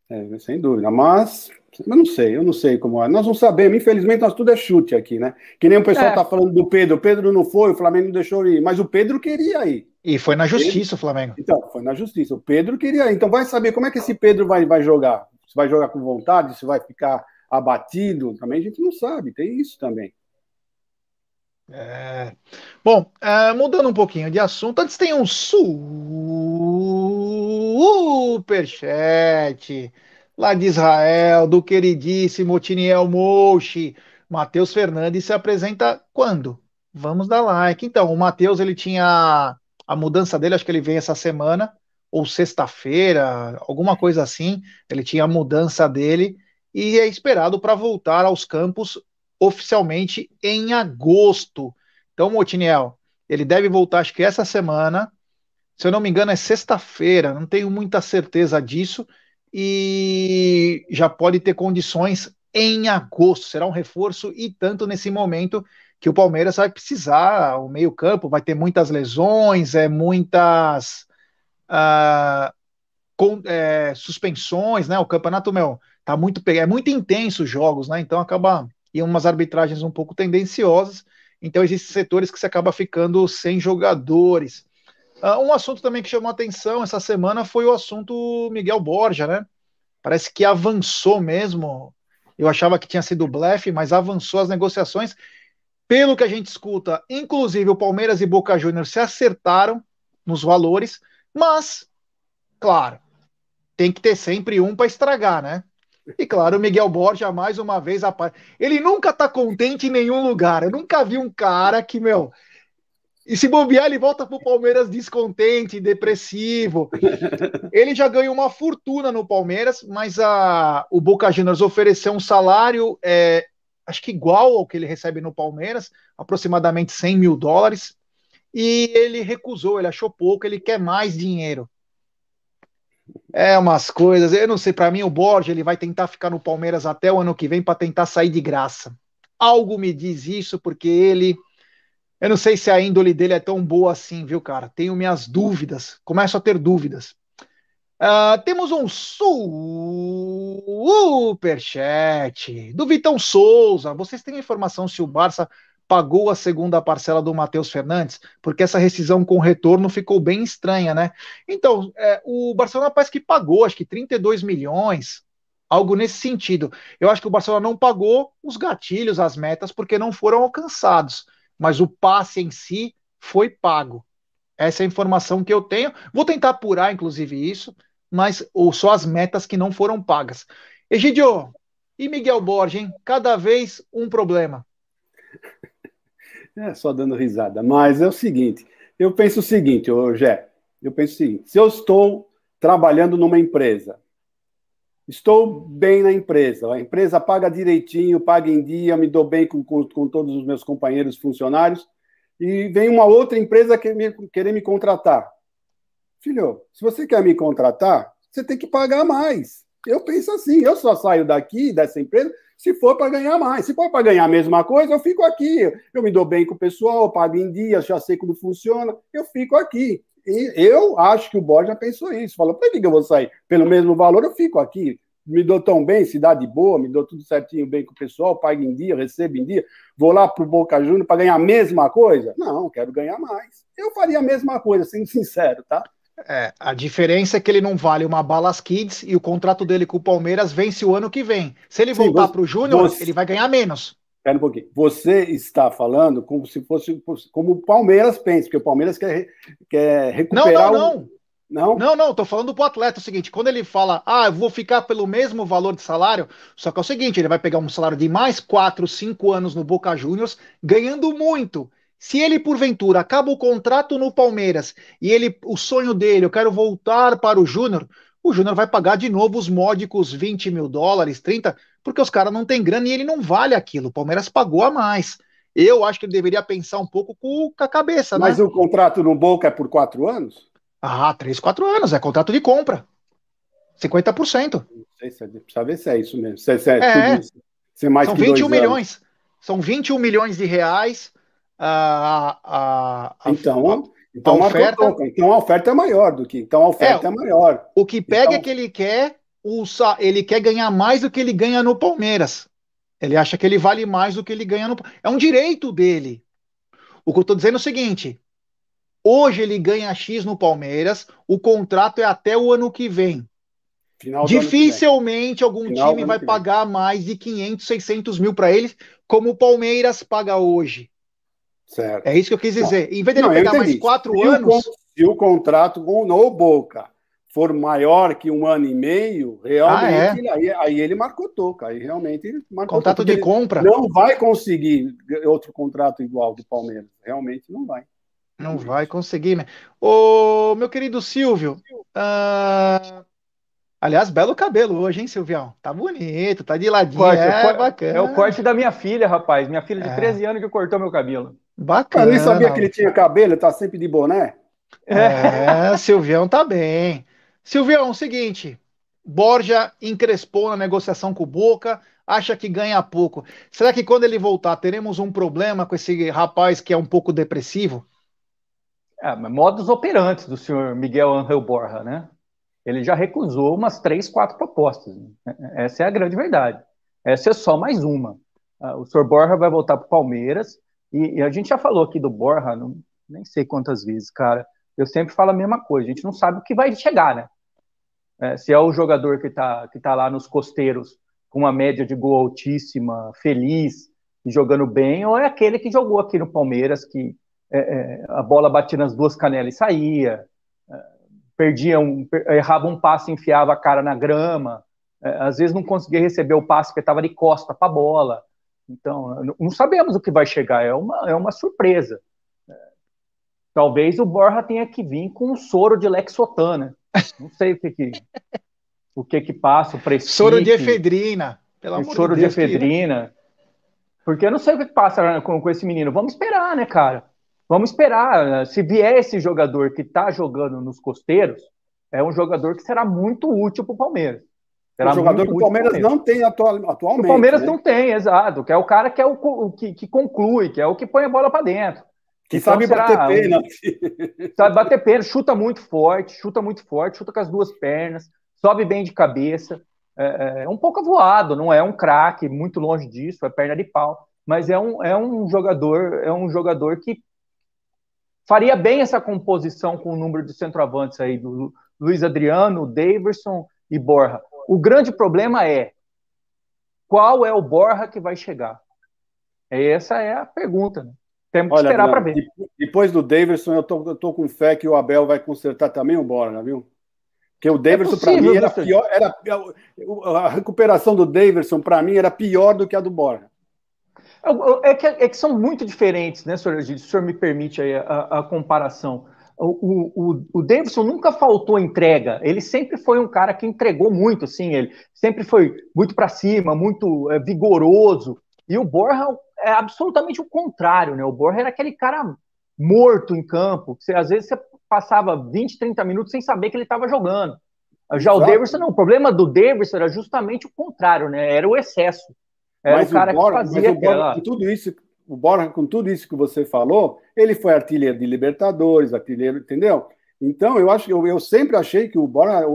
É, sem dúvida. Mas, eu não sei, eu não sei como é. Nós não sabemos, infelizmente, nós tudo é chute aqui, né? Que nem o pessoal está é. falando do Pedro. O Pedro não foi, o Flamengo não deixou ir, mas o Pedro queria ir. E foi na justiça Pedro... o Flamengo. Então, foi na justiça. O Pedro queria. Então vai saber como é que esse Pedro vai, vai jogar. Se vai jogar com vontade, se vai ficar abatido, também a gente não sabe, tem isso também. É... Bom, é, mudando um pouquinho de assunto, antes tem um superchat lá de Israel, do queridíssimo Tiniel Mochi. Matheus Fernandes se apresenta quando? Vamos dar like. Então, o Matheus ele tinha a mudança dele, acho que ele vem essa semana, ou sexta-feira, alguma coisa assim. Ele tinha a mudança dele e é esperado para voltar aos campos oficialmente em agosto. Então, Motiniel, ele deve voltar, acho que essa semana. Se eu não me engano, é sexta-feira, não tenho muita certeza disso. E já pode ter condições em agosto. Será um reforço e tanto nesse momento que o Palmeiras vai precisar, o meio-campo vai ter muitas lesões, é muitas uh, com, é, suspensões, né? O campeonato, meu, tá muito é muito intenso os jogos, né? Então acaba e umas arbitragens um pouco tendenciosas. Então existem setores que se acaba ficando sem jogadores. Uh, um assunto também que chamou atenção essa semana foi o assunto Miguel Borja, né? Parece que avançou mesmo. Eu achava que tinha sido blefe, mas avançou as negociações. Pelo que a gente escuta, inclusive o Palmeiras e Boca Juniors se acertaram nos valores, mas, claro, tem que ter sempre um para estragar, né? E claro, o Miguel Borja, mais uma vez, ele nunca tá contente em nenhum lugar. Eu nunca vi um cara que, meu, e se bobear, ele volta pro Palmeiras descontente, depressivo. Ele já ganhou uma fortuna no Palmeiras, mas a, o Boca Juniors ofereceu um salário, é, acho que igual ao que ele recebe no Palmeiras, aproximadamente 100 mil dólares. E ele recusou, ele achou pouco, ele quer mais dinheiro. É umas coisas, eu não sei, para mim o Borja ele vai tentar ficar no Palmeiras até o ano que vem para tentar sair de graça. Algo me diz isso porque ele eu não sei se a índole dele é tão boa assim, viu, cara? Tenho minhas dúvidas, começo a ter dúvidas. Uh, temos um superchat do Vitão Souza. Vocês têm informação se o Barça pagou a segunda parcela do Matheus Fernandes? Porque essa rescisão com retorno ficou bem estranha, né? Então, é, o Barcelona parece que pagou, acho que 32 milhões, algo nesse sentido. Eu acho que o Barcelona não pagou os gatilhos, as metas, porque não foram alcançados mas o passe em si foi pago. Essa é a informação que eu tenho. Vou tentar apurar, inclusive, isso, mas ou só as metas que não foram pagas. Egidio, e Miguel Borges, hein? Cada vez um problema. É, só dando risada. Mas é o seguinte, eu penso o seguinte, Gé, eu penso o seguinte, se eu estou trabalhando numa empresa Estou bem na empresa. A empresa paga direitinho, paga em dia, me dou bem com, com, com todos os meus companheiros funcionários. E vem uma outra empresa que me, querer me contratar. Filho, se você quer me contratar, você tem que pagar mais. Eu penso assim, eu só saio daqui, dessa empresa, se for para ganhar mais. Se for para ganhar a mesma coisa, eu fico aqui. Eu me dou bem com o pessoal, pago em dia, já sei como funciona, eu fico aqui. E eu acho que o Borja pensou isso. Falou, por que, que eu vou sair? Pelo mesmo valor, eu fico aqui. Me dou tão bem, cidade boa, me dou tudo certinho bem com o pessoal, pago em dia, recebo em dia. Vou lá para o Boca Juniors para ganhar a mesma coisa? Não, quero ganhar mais. Eu faria a mesma coisa, sendo sincero, tá? É, a diferença é que ele não vale uma Balas Kids e o contrato dele com o Palmeiras vence o ano que vem. Se ele voltar para o Júnior, ele vai ganhar menos. Espera um pouquinho. Você está falando como se fosse como o Palmeiras pensa, porque o Palmeiras quer, quer recuperar. Não, não, não. O... Não? Não, não, tô falando pro atleta o seguinte: quando ele fala, ah, eu vou ficar pelo mesmo valor de salário, só que é o seguinte, ele vai pegar um salário de mais 4, 5 anos no Boca Juniors, ganhando muito. Se ele, porventura, acaba o contrato no Palmeiras e ele, o sonho dele, eu quero voltar para o Júnior, o Júnior vai pagar de novo os módicos 20 mil dólares, 30, porque os caras não têm grana e ele não vale aquilo. O Palmeiras pagou a mais. Eu acho que ele deveria pensar um pouco com, a cabeça, Mas né? o contrato no Boca é por quatro anos? Ah, três, quatro anos, é contrato de compra. 50%. Não sei se é, precisa ver se é isso mesmo. Se, se é, é. Isso, se é mais São 21 milhões. Anos. São 21 milhões de reais. A, a, a, então, então, a oferta, então a oferta é maior do que. Então a oferta é, é maior. O que pega então, é que ele quer o, ele quer ganhar mais do que ele ganha no Palmeiras. Ele acha que ele vale mais do que ele ganha no. É um direito dele. O que eu estou dizendo é o seguinte: hoje ele ganha X no Palmeiras, o contrato é até o ano que vem. Final Dificilmente que vem. algum Final time vai pagar mais de 500, 600 mil para eles, como o Palmeiras paga hoje. Certo. É isso que eu quis dizer. Não, em vez de ele pegar mais quatro se anos. O, se o contrato com o Boca for maior que um ano e meio, realmente, ah, é? aí, aí, ele marcou toca. Aí realmente ele marcou Contrato de compra. Não vai conseguir outro contrato igual do Palmeiras. Realmente não vai. Não vai conseguir, né? Ô, meu querido Silvio. Uh... Aliás, belo cabelo hoje, hein, Silvião? Tá bonito, tá de ladinho, corte, é, é bacana. É o corte da minha filha, rapaz. Minha filha de é. 13 anos que cortou meu cabelo. Bacana. Eu nem sabia que ele tinha cabelo, tá sempre de boné. É, Silvião tá bem. Silvião, é o seguinte, Borja encrespou na negociação com o Boca, acha que ganha pouco. Será que quando ele voltar teremos um problema com esse rapaz que é um pouco depressivo? É, modos operantes do senhor Miguel Angel Borja, né? Ele já recusou umas três, quatro propostas. Essa é a grande verdade. Essa é só mais uma. Ah, o senhor Borja vai voltar para o Palmeiras e, e, a gente já falou aqui do Borja, não, nem sei quantas vezes, cara. Eu sempre falo a mesma coisa. A gente não sabe o que vai chegar, né? É, se é o jogador que está que tá lá nos costeiros com uma média de gol altíssima, feliz jogando bem, ou é aquele que jogou aqui no Palmeiras, que é, é, a bola batia nas duas canelas e saía, é, perdia um, errava um passe e enfiava a cara na grama, é, às vezes não conseguia receber o passe porque estava de costa para a bola. Então, não sabemos o que vai chegar, é uma, é uma surpresa. Talvez o Borja tenha que vir com um soro de Lexotan, né? Não sei o que que, o que, que passa, o prestígio. Soro de efedrina. Pelo amor soro de, Deus, de efedrina. Que... Porque eu não sei o que, que passa com, com esse menino. Vamos esperar, né, cara? Vamos esperar. Se vier esse jogador que está jogando nos costeiros, é um jogador que será muito útil para o Palmeiras. Será um jogador que o Palmeiras não tem atual, atualmente. O Palmeiras né? não tem, exato. Que é o cara que é o, o que, que, conclui, que é o que põe a bola para dentro. Que então, sabe bater pênalti. Sabe bater pênalti, chuta muito forte, chuta muito forte, chuta com as duas pernas, sobe bem de cabeça. É, é um pouco voado, não é um craque, muito longe disso, é perna de pau. Mas é um, é um jogador, é um jogador que faria bem essa composição com o número de centroavantes aí do Luiz Adriano, Daverson e Borja. O grande problema é qual é o Borja que vai chegar? Essa é a pergunta. Né? Temos que Olha, esperar para ver. Depois do Davidson, eu tô, eu tô com fé que o Abel vai consertar também o Borja, viu? Porque o Davidson, é para mim, era pior. Era, a recuperação do Davidson, para mim, era pior do que a do Borja. É, é que, é que são muito diferentes, né, senhor Se o senhor me permite aí a, a comparação. O, o, o Davidson nunca faltou entrega, ele sempre foi um cara que entregou muito, assim, ele sempre foi muito para cima, muito é, vigoroso. E o Borja é absolutamente o contrário, né? O Borja era aquele cara morto em campo, que você, às vezes você passava 20, 30 minutos sem saber que ele estava jogando. Já Exato. o Davidson, não, o problema do Davidson era justamente o contrário, né? Era o excesso. Era mas o cara o Borja, que fazia mas o Borja, aquela... com tudo isso, o Borja, com tudo isso que você falou, ele foi artilheiro de Libertadores, artilheiro, entendeu? Então, eu acho eu, eu sempre achei que o Borja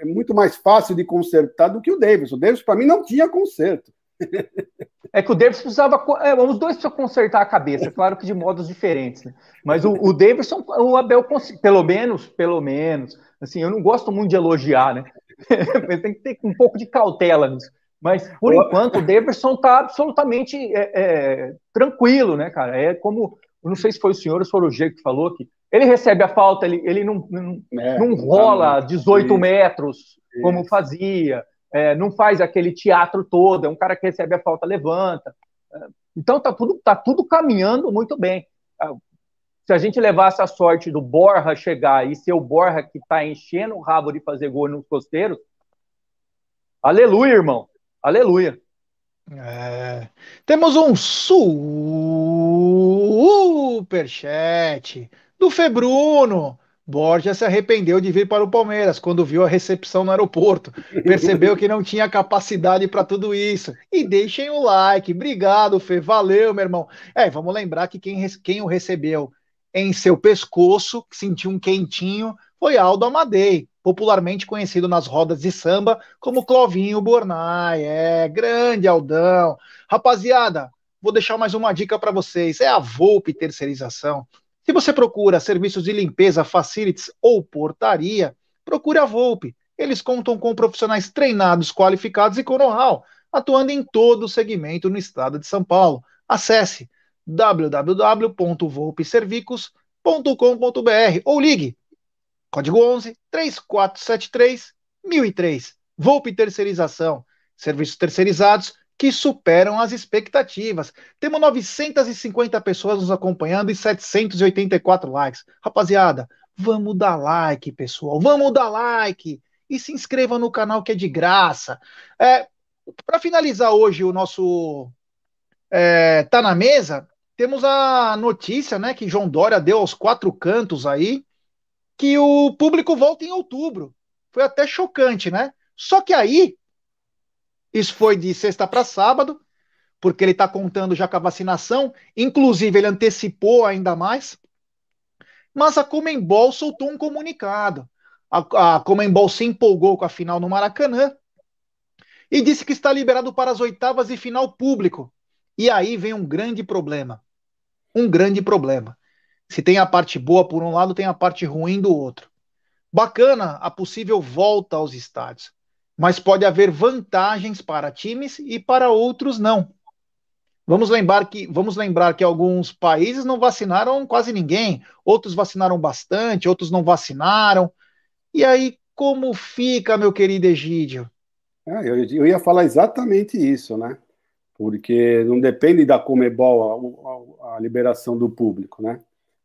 é muito mais fácil de consertar do que o Davidson. O Davidson, para mim, não tinha conserto. É que o Davidson precisava. É, os dois precisam consertar a cabeça, claro que de modos diferentes, né? Mas o, o Davidson, o Abel, pelo menos, pelo menos, assim, eu não gosto muito de elogiar, né? Tem que ter um pouco de cautela nisso. Mas, por enquanto, o Davidson está absolutamente é, é, tranquilo, né, cara? É como. Não sei se foi o senhor ou se foi o G que falou que ele recebe a falta, ele, ele não, não, é, não rola 18 metros como fazia é, não faz aquele teatro todo, é um cara que recebe a falta, levanta. É, então tá tudo, tá tudo caminhando muito bem. É, se a gente levasse a sorte do Borja chegar e ser o Borja que está enchendo o rabo de fazer gol nos costeiros, aleluia, irmão, aleluia. É, temos um superchat do Februno. Borja se arrependeu de vir para o Palmeiras quando viu a recepção no aeroporto. Percebeu que não tinha capacidade para tudo isso. E deixem o like. Obrigado, Fê. Valeu, meu irmão. É, vamos lembrar que quem, quem o recebeu em seu pescoço, sentiu um quentinho, foi Aldo Amadei, popularmente conhecido nas rodas de samba como Clovinho Bornai. É, grande Aldão. Rapaziada, vou deixar mais uma dica para vocês. É a Volpe Terceirização. Se você procura serviços de limpeza, facilities ou portaria, procure a Volpe. Eles contam com profissionais treinados, qualificados e com know-how, atuando em todo o segmento no estado de São Paulo. Acesse www.volpeservicos.com.br ou ligue código 11 3473 1003. Volpe Terceirização. Serviços terceirizados que superam as expectativas. Temos 950 pessoas nos acompanhando e 784 likes. Rapaziada, vamos dar like, pessoal. Vamos dar like e se inscreva no canal que é de graça. É, Para finalizar hoje o nosso é, tá na mesa, temos a notícia, né, que João Dória deu aos quatro cantos aí, que o público volta em outubro. Foi até chocante, né? Só que aí Isso foi de sexta para sábado, porque ele está contando já com a vacinação. Inclusive, ele antecipou ainda mais. Mas a Comembol soltou um comunicado. A, a Comembol se empolgou com a final no Maracanã e disse que está liberado para as oitavas e final público. E aí vem um grande problema. Um grande problema. Se tem a parte boa por um lado, tem a parte ruim do outro. Bacana a possível volta aos estádios, mas pode haver vantagens para times e para outros não. Vamos lembrar que, vamos lembrar que alguns países não vacinaram quase ninguém, outros vacinaram bastante, outros não vacinaram. E aí, como fica, meu querido Egídio? É, eu, eu, ia falar exatamente isso, né? Porque não depende da Comebol a, a, a liberação do público, né?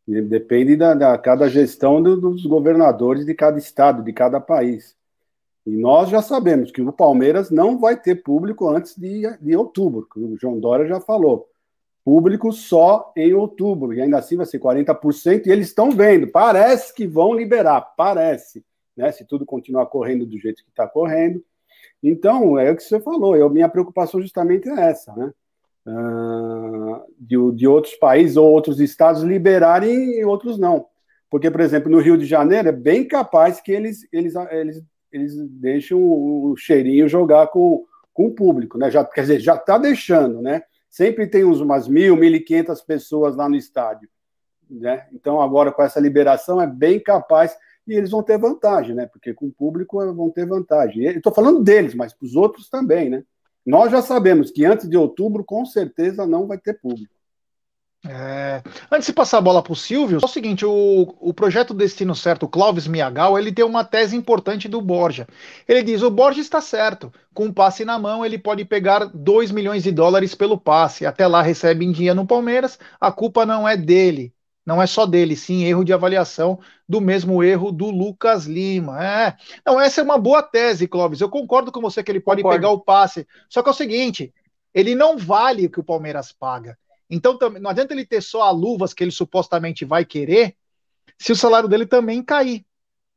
Depende da, da cada gestão do, dos governadores de cada estado, de cada país. E nós já sabemos que o Palmeiras não vai ter público antes de, de outubro, o João Dória já falou. Público só em outubro, e ainda assim vai ser 40%, e eles estão vendo, parece que vão liberar, parece, né? Se tudo continuar correndo do jeito que está correndo. Então, é o que você falou, eu, minha preocupação justamente é essa, né? Uh, de, de, outros países ou outros estados liberarem e outros não. Porque, por exemplo, no Rio de Janeiro é bem capaz que eles, eles, eles, eles deixam o cheirinho jogar com, com o público, né? Já, quer dizer, já está deixando, né? Sempre tem uns, umas mil, mil e quinhentas pessoas lá no estádio, né? Então, agora com essa liberação é bem capaz e eles vão ter vantagem, né? Porque com o público vão ter vantagem. Estou falando deles, mas para os outros também, né? Nós já sabemos que antes de outubro, com certeza, não vai ter público. É... Antes de passar a bola para o Silvio, é o seguinte: o, o projeto Destino Certo, o Clóvis Miagal, ele tem uma tese importante do Borja. Ele diz: o Borja está certo, com um passe na mão, ele pode pegar 2 milhões de dólares pelo passe. Até lá recebe em dia no Palmeiras, a culpa não é dele. Não é só dele, sim, erro de avaliação do mesmo erro do Lucas Lima. É. Não, essa é uma boa tese, Clóvis. Eu concordo com você que ele pode concordo. pegar o passe. Só que é o seguinte: ele não vale o que o Palmeiras paga. Então não adianta ele ter só as luvas que ele supostamente vai querer, se o salário dele também cair.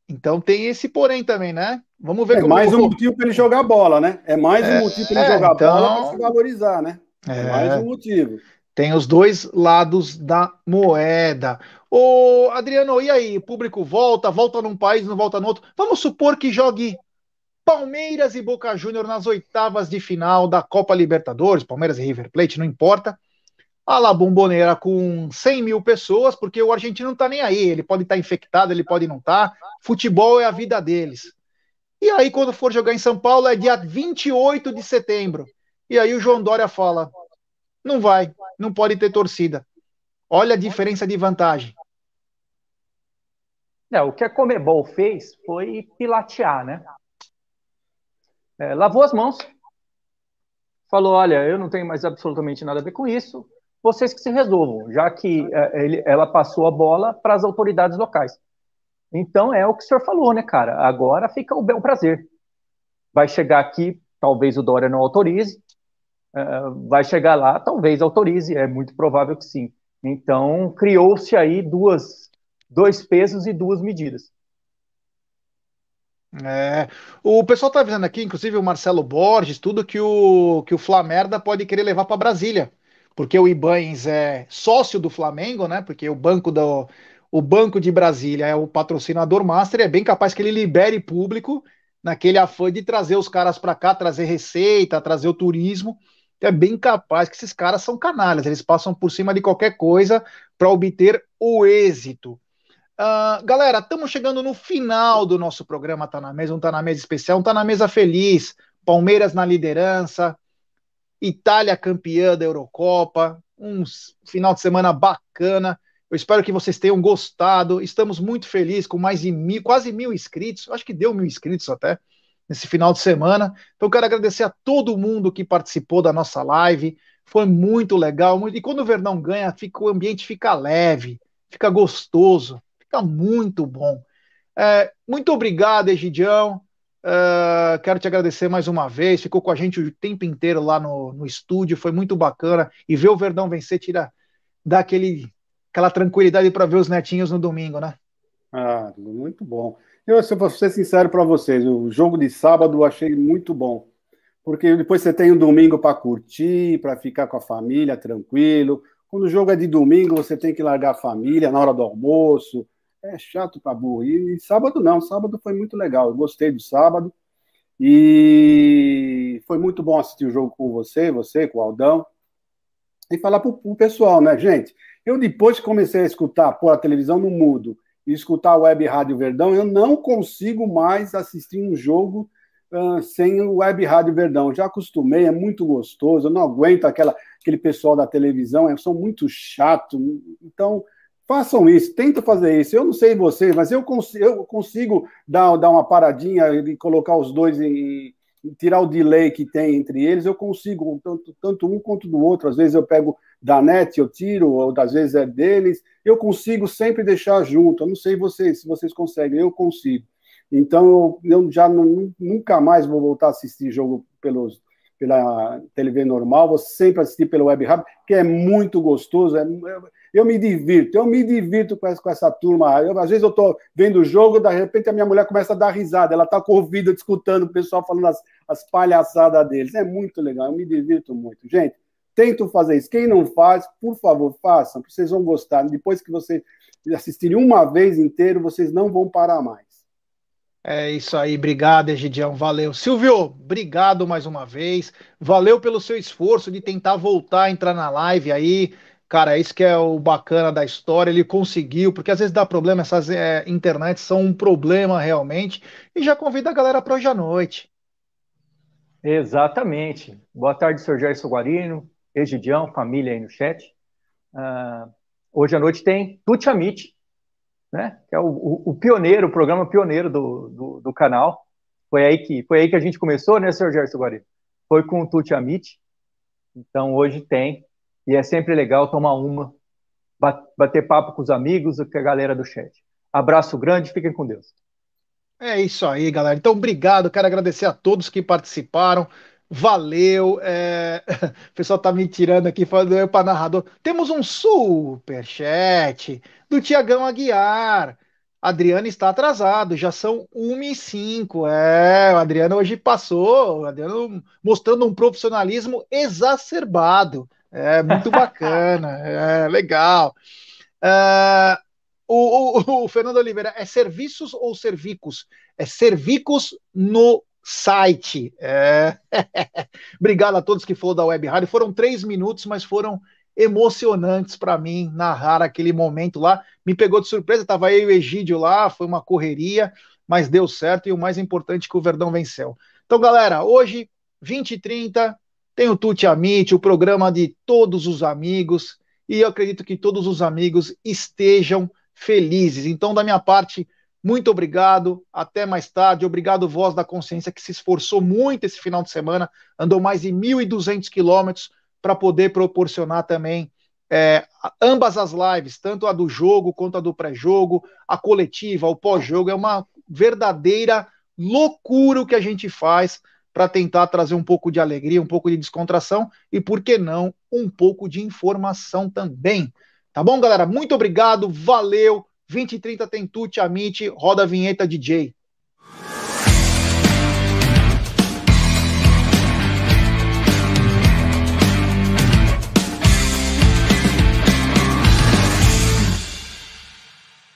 Então tem esse porém também, né? Vamos ver é como mais um motivo para ele jogar bola, né? É mais é, um motivo para ele jogar então... bola para se valorizar, né? É, é mais um motivo. Tem os dois lados da moeda. Ô, Adriano, e aí? O público volta, volta num país, não volta no outro. Vamos supor que jogue Palmeiras e Boca Júnior nas oitavas de final da Copa Libertadores, Palmeiras e River Plate, não importa. A La Bomboneira com 100 mil pessoas, porque o argentino não tá nem aí. Ele pode estar tá infectado, ele pode não estar. Tá. Futebol é a vida deles. E aí, quando for jogar em São Paulo, é dia 28 de setembro. E aí o João Dória fala: não vai, não pode ter torcida. Olha a diferença de vantagem. É, o que a Comebol fez foi pilatear, né? É, lavou as mãos, falou: olha, eu não tenho mais absolutamente nada a ver com isso, vocês que se resolvam, já que é, ele, ela passou a bola para as autoridades locais. Então é o que o senhor falou, né, cara? Agora fica o bel prazer. Vai chegar aqui, talvez o Dória não autorize, uh, vai chegar lá, talvez autorize, é muito provável que sim. Então, criou-se aí duas, dois pesos e duas medidas. É, o pessoal está avisando aqui, inclusive o Marcelo Borges, tudo que o, que o Flamerda pode querer levar para Brasília, porque o Ibanes é sócio do Flamengo, né? Porque o banco do, o Banco de Brasília é o patrocinador master, é bem capaz que ele libere público naquele afã de trazer os caras para cá, trazer receita, trazer o turismo é bem capaz que esses caras são canalhas, eles passam por cima de qualquer coisa para obter o êxito. Uh, galera, estamos chegando no final do nosso programa Tá na Mesa, um Tá na Mesa especial, um Tá na Mesa feliz. Palmeiras na liderança, Itália campeã da Eurocopa, um final de semana bacana. Eu espero que vocês tenham gostado. Estamos muito felizes com mais de mil, quase mil inscritos. Acho que deu mil inscritos até nesse final de semana. Então, quero agradecer a todo mundo que participou da nossa live. Foi muito legal. E quando o Verdão ganha, fica, o ambiente fica leve, fica gostoso, fica muito bom. É, muito obrigado, Egidião. É, quero te agradecer mais uma vez. Ficou com a gente o tempo inteiro lá no, no estúdio. Foi muito bacana. E ver o Verdão vencer tira dá aquela tranquilidade para ver os netinhos no domingo, né? Ah, muito bom. Eu, se eu vou ser sincero para vocês, o jogo de sábado eu achei muito bom. porque depois você tem um domingo para curtir, para ficar com a família tranquilo. Quando o jogo é de domingo, você tem que largar a família na hora do almoço. É chato para burro. E sábado não, sábado foi muito legal. Eu gostei do sábado. E foi muito bom assistir o jogo com você, você, com o Aldão. E falar para o pessoal, né, gente? Eu depois que comecei a escutar, pôr a televisão no mudo e escutar a Web Rádio Verdão, eu não consigo mais assistir um jogo uh, sem o Web Rádio Verdão. Já acostumei, é muito gostoso, eu não aguento aquela, aquele pessoal da televisão, são muito chato. Então, façam isso, tenta fazer isso. Eu não sei vocês, mas eu consigo, eu consigo dar, dar uma paradinha e colocar os dois em, tirar o delay que tem entre eles, eu consigo, tanto, tanto um quanto do outro. Às vezes eu pego da net, eu tiro, ou às vezes é deles. Eu consigo sempre deixar junto. Eu não sei vocês, se vocês conseguem, eu consigo. Então, eu já não, nunca mais vou voltar a assistir jogo pelos, pela TV normal, vou sempre assistir pelo Web Hub, que é muito gostoso. É, eu me divirto, eu me divirto com essa, com essa turma. Eu, às vezes eu estou vendo o jogo, de repente a minha mulher começa a dar risada, ela está com o ouvido escutando o pessoal falando as, as palhaçadas deles. É muito legal, eu me divirto muito. Gente, tento fazer isso. Quem não faz, por favor, façam, vocês vão gostar. Depois que vocês assistirem uma vez inteiro, vocês não vão parar mais. É isso aí, obrigado, Egidião, valeu. Silvio, obrigado mais uma vez, valeu pelo seu esforço de tentar voltar a entrar na live aí. Cara, isso que é o bacana da história, ele conseguiu, porque às vezes dá problema, essas é, internets são um problema realmente, e já convida a galera para hoje à noite. Exatamente. Boa tarde, Sr. Gerson Guarino, Egidião, família aí no chat. Uh, hoje à noite tem Tuti Amit, né? Que é o, o, o, pioneiro, o programa pioneiro do, do, do, canal. Foi aí que foi aí que a gente começou, né, Sr. Gerson? Foi com o Tuti Amit. Então hoje tem e é sempre legal tomar uma, bater papo com os amigos, com a galera do chat. Abraço grande, fiquem com Deus. É isso aí, galera. Então, obrigado. Quero agradecer a todos que participaram. Valeu. É... O pessoal tá me tirando aqui, falando para narrador. Temos um super chat do Tiagão Aguiar. Adriano está atrasado, já são 1 e 5. É, o Adriano hoje passou, o Adriano mostrando um profissionalismo exacerbado. É muito bacana, é legal. Uh, o, o, o, Fernando Oliveira, é serviços ou servicos? É servicos no site. É. Obrigado a todos que foram da Web Rádio. Foram três minutos, mas foram emocionantes para mim narrar aquele momento lá. Me pegou de surpresa, estava aí o Egídio lá, foi uma correria, mas deu certo e o mais importante que o Verdão venceu. Então, galera, hoje, 20 e 30, tem o Tuti Amit, o programa de todos os amigos, e eu acredito que todos os amigos estejam felizes. Então, da minha parte, muito obrigado. Até mais tarde. Obrigado, Voz da Consciência, que se esforçou muito esse final de semana, andou mais de 1.200 quilômetros para poder proporcionar também é, ambas as lives, tanto a do jogo quanto a do pré-jogo, a coletiva, o pós-jogo. É uma verdadeira loucura o que a gente faz para tentar trazer um pouco de alegria, um pouco de descontração e, por que não, um pouco de informação também. Tá bom, galera? Muito obrigado, valeu. 20 e 30 tem Tuti, Amit, roda a vinheta DJ.